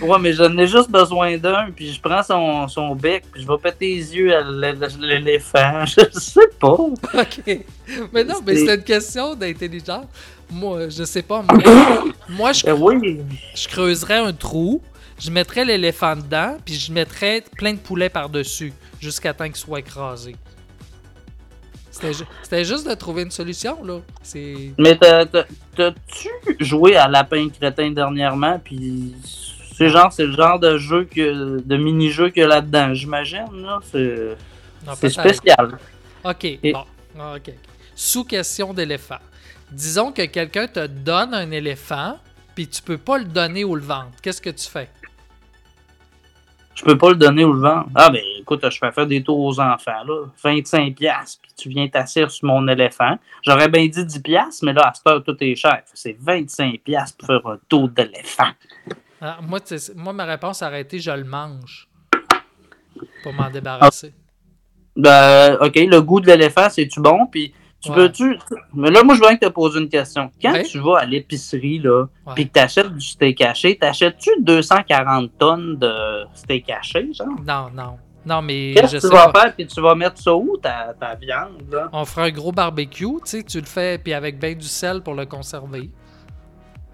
Ouais, mais j'en ai juste besoin d'un, puis je prends son, son bec, puis je vais péter les yeux à l'éléphant. Je sais pas. OK. Mais non, mais C'est- c'est une question d'intelligence. Moi, je sais pas. Moi, moi je, Euh, oui. je creuserais un trou, je mettrais l'éléphant dedans, puis je mettrais plein de poulets par-dessus, jusqu'à temps qu'il soit écrasé. C'était ju- c'était juste de trouver une solution, là. Mais t'as- t'as- t'as-tu joué à Lapin Crétin dernièrement? Puis c'est genre, c'est le genre de jeu que, de mini-jeu qu'il y a là-dedans, j'imagine. Là. C'est, spécial. OK, Et- bon. Ah, OK. Sous question d'éléphant. Disons que quelqu'un te donne un éléphant, puis tu peux pas le donner ou le vendre. Qu'est-ce que tu fais? Je peux pas le donner ou le vendre. Ah, ben écoute, je fais faire des tours aux enfants, là. 25$, piastres, puis tu viens t'asseoir sur mon éléphant. J'aurais bien dit 10$, piastres, mais là, à cette heure, tout est cher. C'est 25$ piastres pour faire un tour d'éléphant. Ah, moi, moi, ma réponse aurait été je le mange. Pour m'en débarrasser. Ben, OK, le goût de l'éléphant, c'est-tu bon? Puis tu Ouais. peux-tu. Mais là, moi, je viens te poser une question. Quand Ouais. tu vas à l'épicerie, là, puis que t'achètes du steak haché, t'achètes-tu 240 tonnes de steak haché, genre? Non, non. Non, mais Qu'est-ce que tu sais vas pas. faire? Puis tu vas mettre ça où, ta, ta viande, là? On fera un gros barbecue, tu sais, tu le fais, puis avec bien du sel pour le conserver.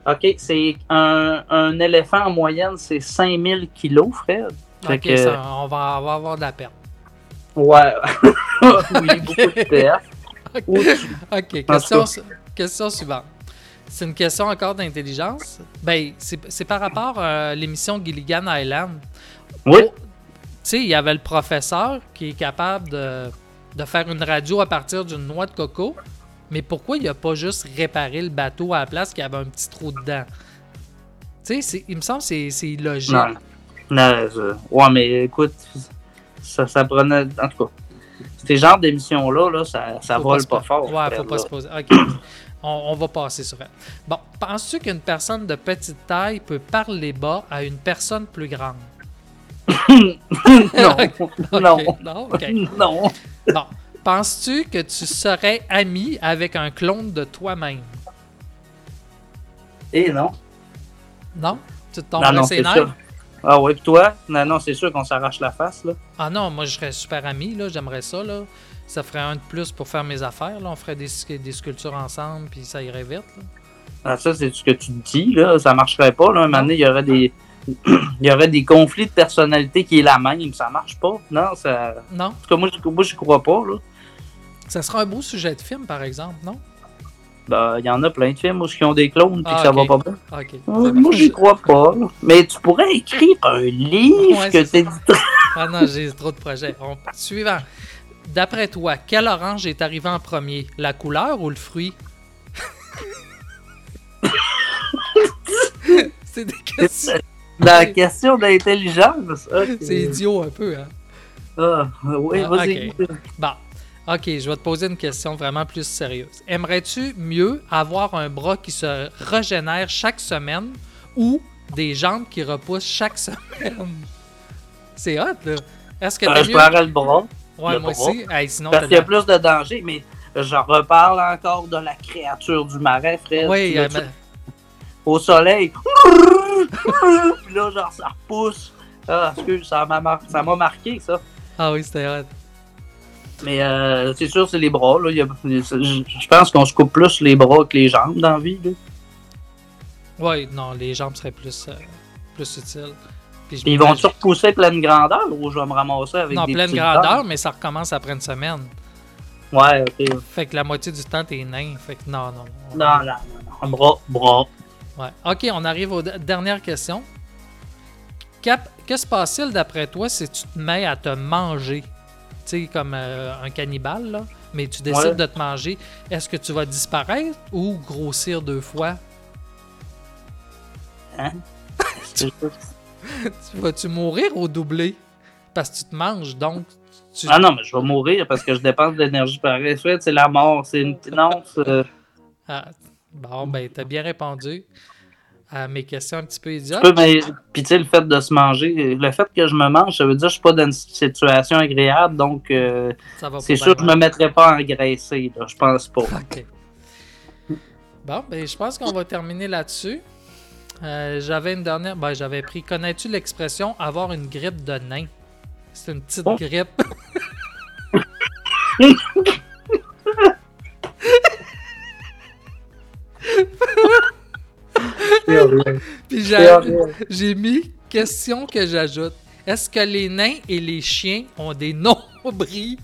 OK, c'est un, un éléphant en moyenne, c'est 5000 kilos, Fred. Fait Ok, que- ça, on, va, on va avoir de la perte. Ouais. oui, beaucoup de perte. Ok, question, suivante. C'est une question encore d'intelligence. Ben, c'est par rapport à l'émission Gilligan Island. Oui. Oh, Tu sais, il y avait le professeur qui est capable de, de faire une radio à partir d'une noix de coco. Mais pourquoi il n'a pas juste réparé le bateau à la place qui avait un petit trou dedans? Tu sais, il me semble que c'est c'est illogique. Non. Non, je- Ouais, mais écoute, ça, ça prenait. En tout cas, ces genres d'émissions-là, là, ça, ça Faut vole pas, fort. Ouais, faut pas là. se poser. Ok. on, on va passer sur elle. Bon, penses-tu qu'une personne de petite taille peut parler bas à une personne plus grande? non. non. Non. Non. Bon, penses-tu que tu serais ami avec un clone de toi-même? Et non. Non? Tu te tomberais non, ses c'est nerfs? Ah ouais, puis toi? Non, non, c'est sûr qu'on s'arrache la face, là. Ah non, moi je serais super ami, là, j'aimerais ça, là. Ça ferait un de plus pour faire mes affaires, là. On ferait des, des sculptures ensemble, puis ça irait vite, là. Ah, ça, c'est ce que tu dis, là. Ça marcherait pas, là. Un moment donné, il y aurait des. Il y aurait des conflits de personnalité qui est la même, ça marche pas. Non, ça. Non? En tout cas, moi, je- crois pas, là. Ça sera un beau sujet de film, par exemple, non? Ben, il y en a plein de films où ils ont des clones puis Ah, que ça va pas bien. Euh, Moi, j'y crois pas. Mais tu pourrais écrire un livre Ouais, que t'es Ah non, j'ai trop de projets. On- Suivant. D'après toi, quel orange est arrivé en premier? La couleur ou le fruit? C'est des questions. La question d'intelligence. ok. C'est idiot un peu, hein? Ah, oui, Ah, vas-y. Bon. Ok, je vais te poser une question vraiment plus sérieuse. Aimerais-tu mieux avoir un bras qui se régénère chaque semaine ou des jambes qui repoussent chaque semaine? C'est hot, là. Est-ce que Euh, je mieux... le bras. Ouais, le moi bras. aussi. Hey, sinon, Parce qu'il y a plus de danger, mais je reparle encore de la créature du marais, frère. Oui, Tu l'as- euh, mais- Au soleil? Puis là, genre, ça repousse. Ah, excuse, ça m'a mar- ça m'a marqué, ça. Ah oui, c'était hot. Mais euh, c'est sûr, c'est les bras. Là. Il y a- je pense qu'on se coupe plus les bras que les jambes dans la vie. Oui, non, les jambes seraient plus, euh, plus utiles. Puis ils vont m'imagine- se repousser pleine grandeur ou je vais me ramasser avec Non, des pleine grandeur, mais ça recommence après une semaine. Ouais, ok. Fait que la moitié du temps, t'es nain. Fait que non, non. non. Non, non, non, non. Bras, bras. Ouais. Ok, on arrive aux de- dernières questions. Cap, que se passe-t-il d'après toi si tu te mets à te manger? Tu sais, comme euh, un cannibale, là, mais tu décides Ouais. de te manger. Est-ce que tu vas disparaître ou grossir deux fois? Hein? tu vas-tu mourir ou doubler? Parce que tu te manges, donc. Tu... Ah non, mais je vais mourir parce que je dépense de l'énergie. Fred, C'est la mort. C'est une. Non, c'est- Ah, bon, ben, t'as bien répondu à mes questions un petit peu Tu idiotes. peux, mais, puis tu sais, le fait de se manger, le fait que je me mange, ça veut dire que je suis pas dans une situation agréable, donc euh, c'est sûr que je me mettrais pas à engraisser, là, je pense pas. OK. Bon, ben, je pense qu'on va terminer là-dessus. Euh, j'avais une dernière. Ben, j'avais pris. Connais-tu l'expression avoir une grippe de nain? C'est une petite Oh. grippe. Puis j'ai, mis question que j'ajoute. Est-ce que les nains et les chiens ont des nombris?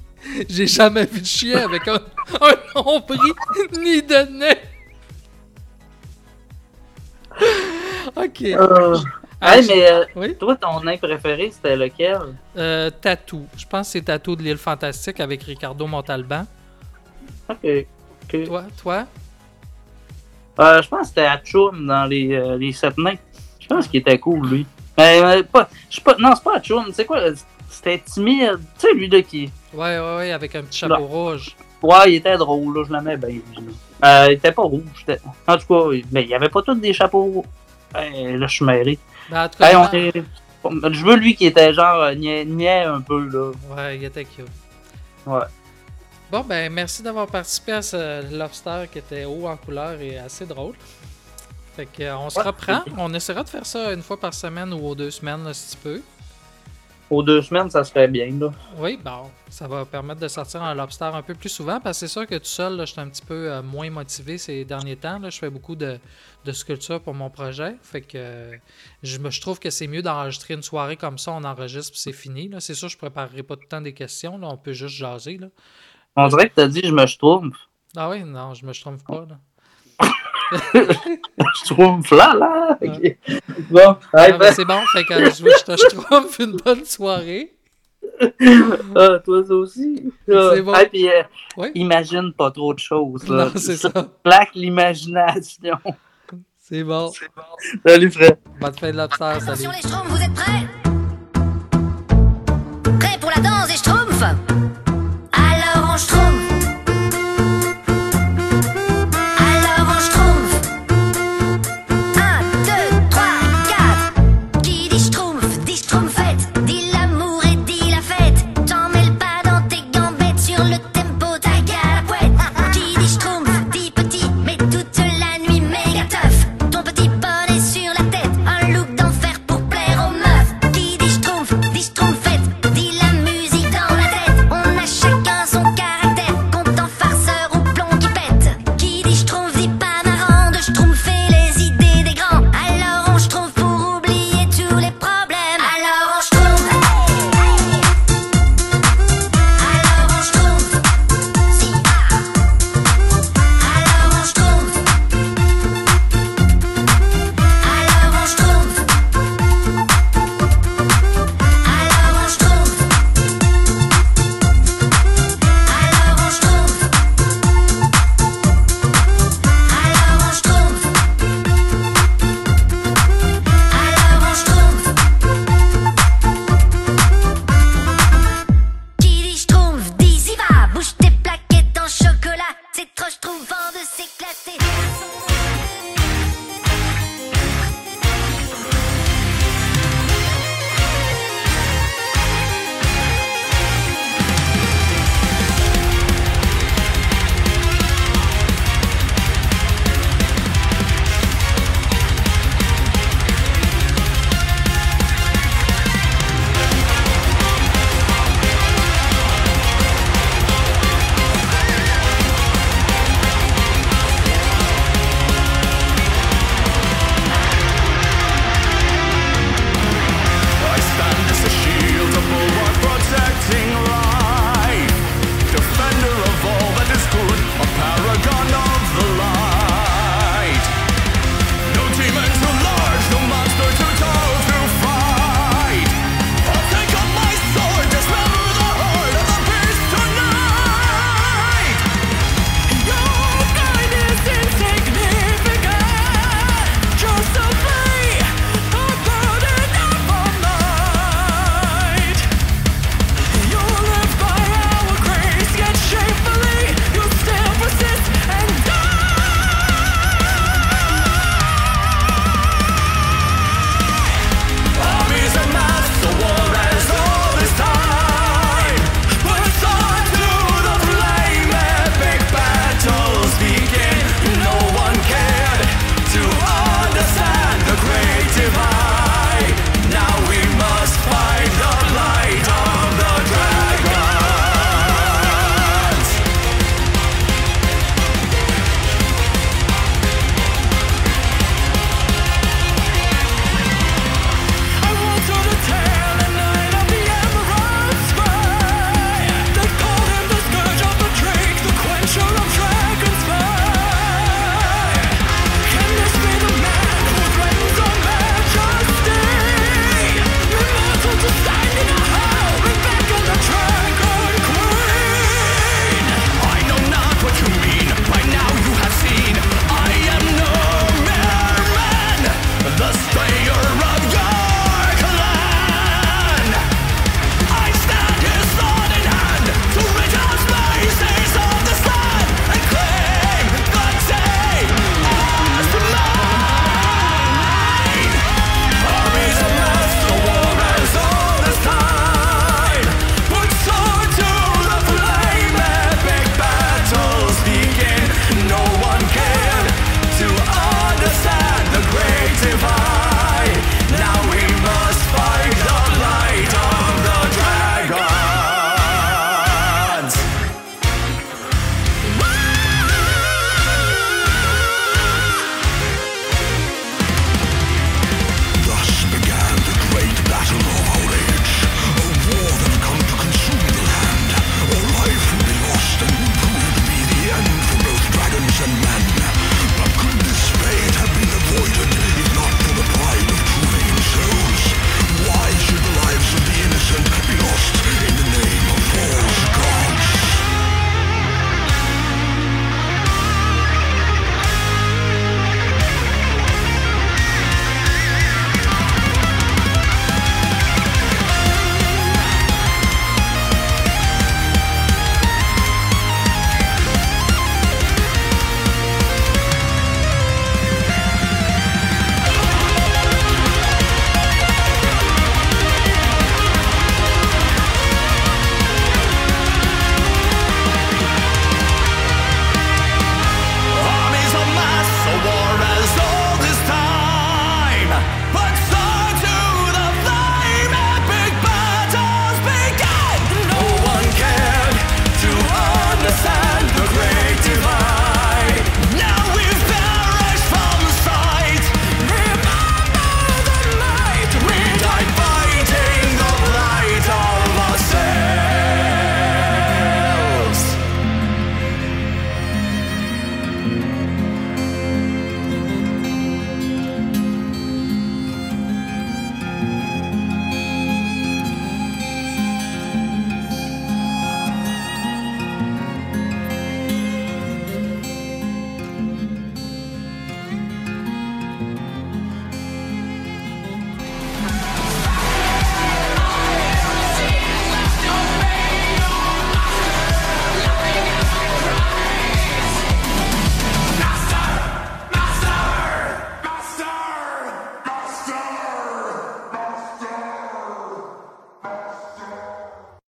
J'ai jamais vu de chien avec un, un nombril ni de nez. ok. Euh, Ah, hey, mais euh, Oui? toi, ton nain préféré, c'était lequel? Euh, Tatou. Je pense que c'est Tatou de l'île Fantastique avec Ricardo Montalban. Ok. ok. Toi? Toi? Euh, je pense que c'était Atchoum dans les, euh, les sept nains. Je pense qu'il était cool, lui. Mais, euh, pas, je sais pas, non, c'est pas Atchoum. C'est quoi? C'était timide? Tu sais, lui, là, qui. Ouais, ouais, ouais, avec un petit chapeau rouge. Ouais, il était drôle, là, je l'aimais bien. lui. Euh, il était pas rouge. En tout cas, il- mais il y avait pas tous des chapeaux rouges. Hey, là, je suis mêlé. Ben, en tout cas, Hey, on non. est- Je veux lui qui était genre euh, niais, niais un peu, là. Ouais, il était cute. Ouais. Bon, ben, merci d'avoir participé à ce lobster qui était haut en couleur et assez drôle. Fait que, euh, on se Ouais. reprend. On essaiera de faire ça une fois par semaine ou aux deux semaines, là, si tu peux. Aux deux semaines, ça serait bien, là. Oui, bon, ça va permettre de sortir un lobster un peu plus souvent parce que c'est sûr que tout seul, là, je suis un petit peu euh, moins motivé ces derniers temps. Là. Je fais beaucoup de, de sculpture pour mon projet. Fait que euh, je, trouve que c'est mieux d'enregistrer une soirée comme ça, on enregistre puis c'est fini. C'est sûr, je préparerai pas tout le temps des questions. Là. On peut juste jaser. Là. On dirait que t'as dit je me schtroumpf. Ah oui, non, je me trompe pas. Là. Je trouve là, là. Bon, Ah, ben, c'est bon, fait que euh, je, je te je trompe une bonne soirée. ah, toi aussi. C'est bon. Hey, puis, euh, Oui. imagine pas trop de choses. Là. Non, c'est ça. Plaque l'imagination. C'est bon. Salut, frère. Bonne fin de lobster, salut. Attention les schtroumpfs, vous êtes Prêts?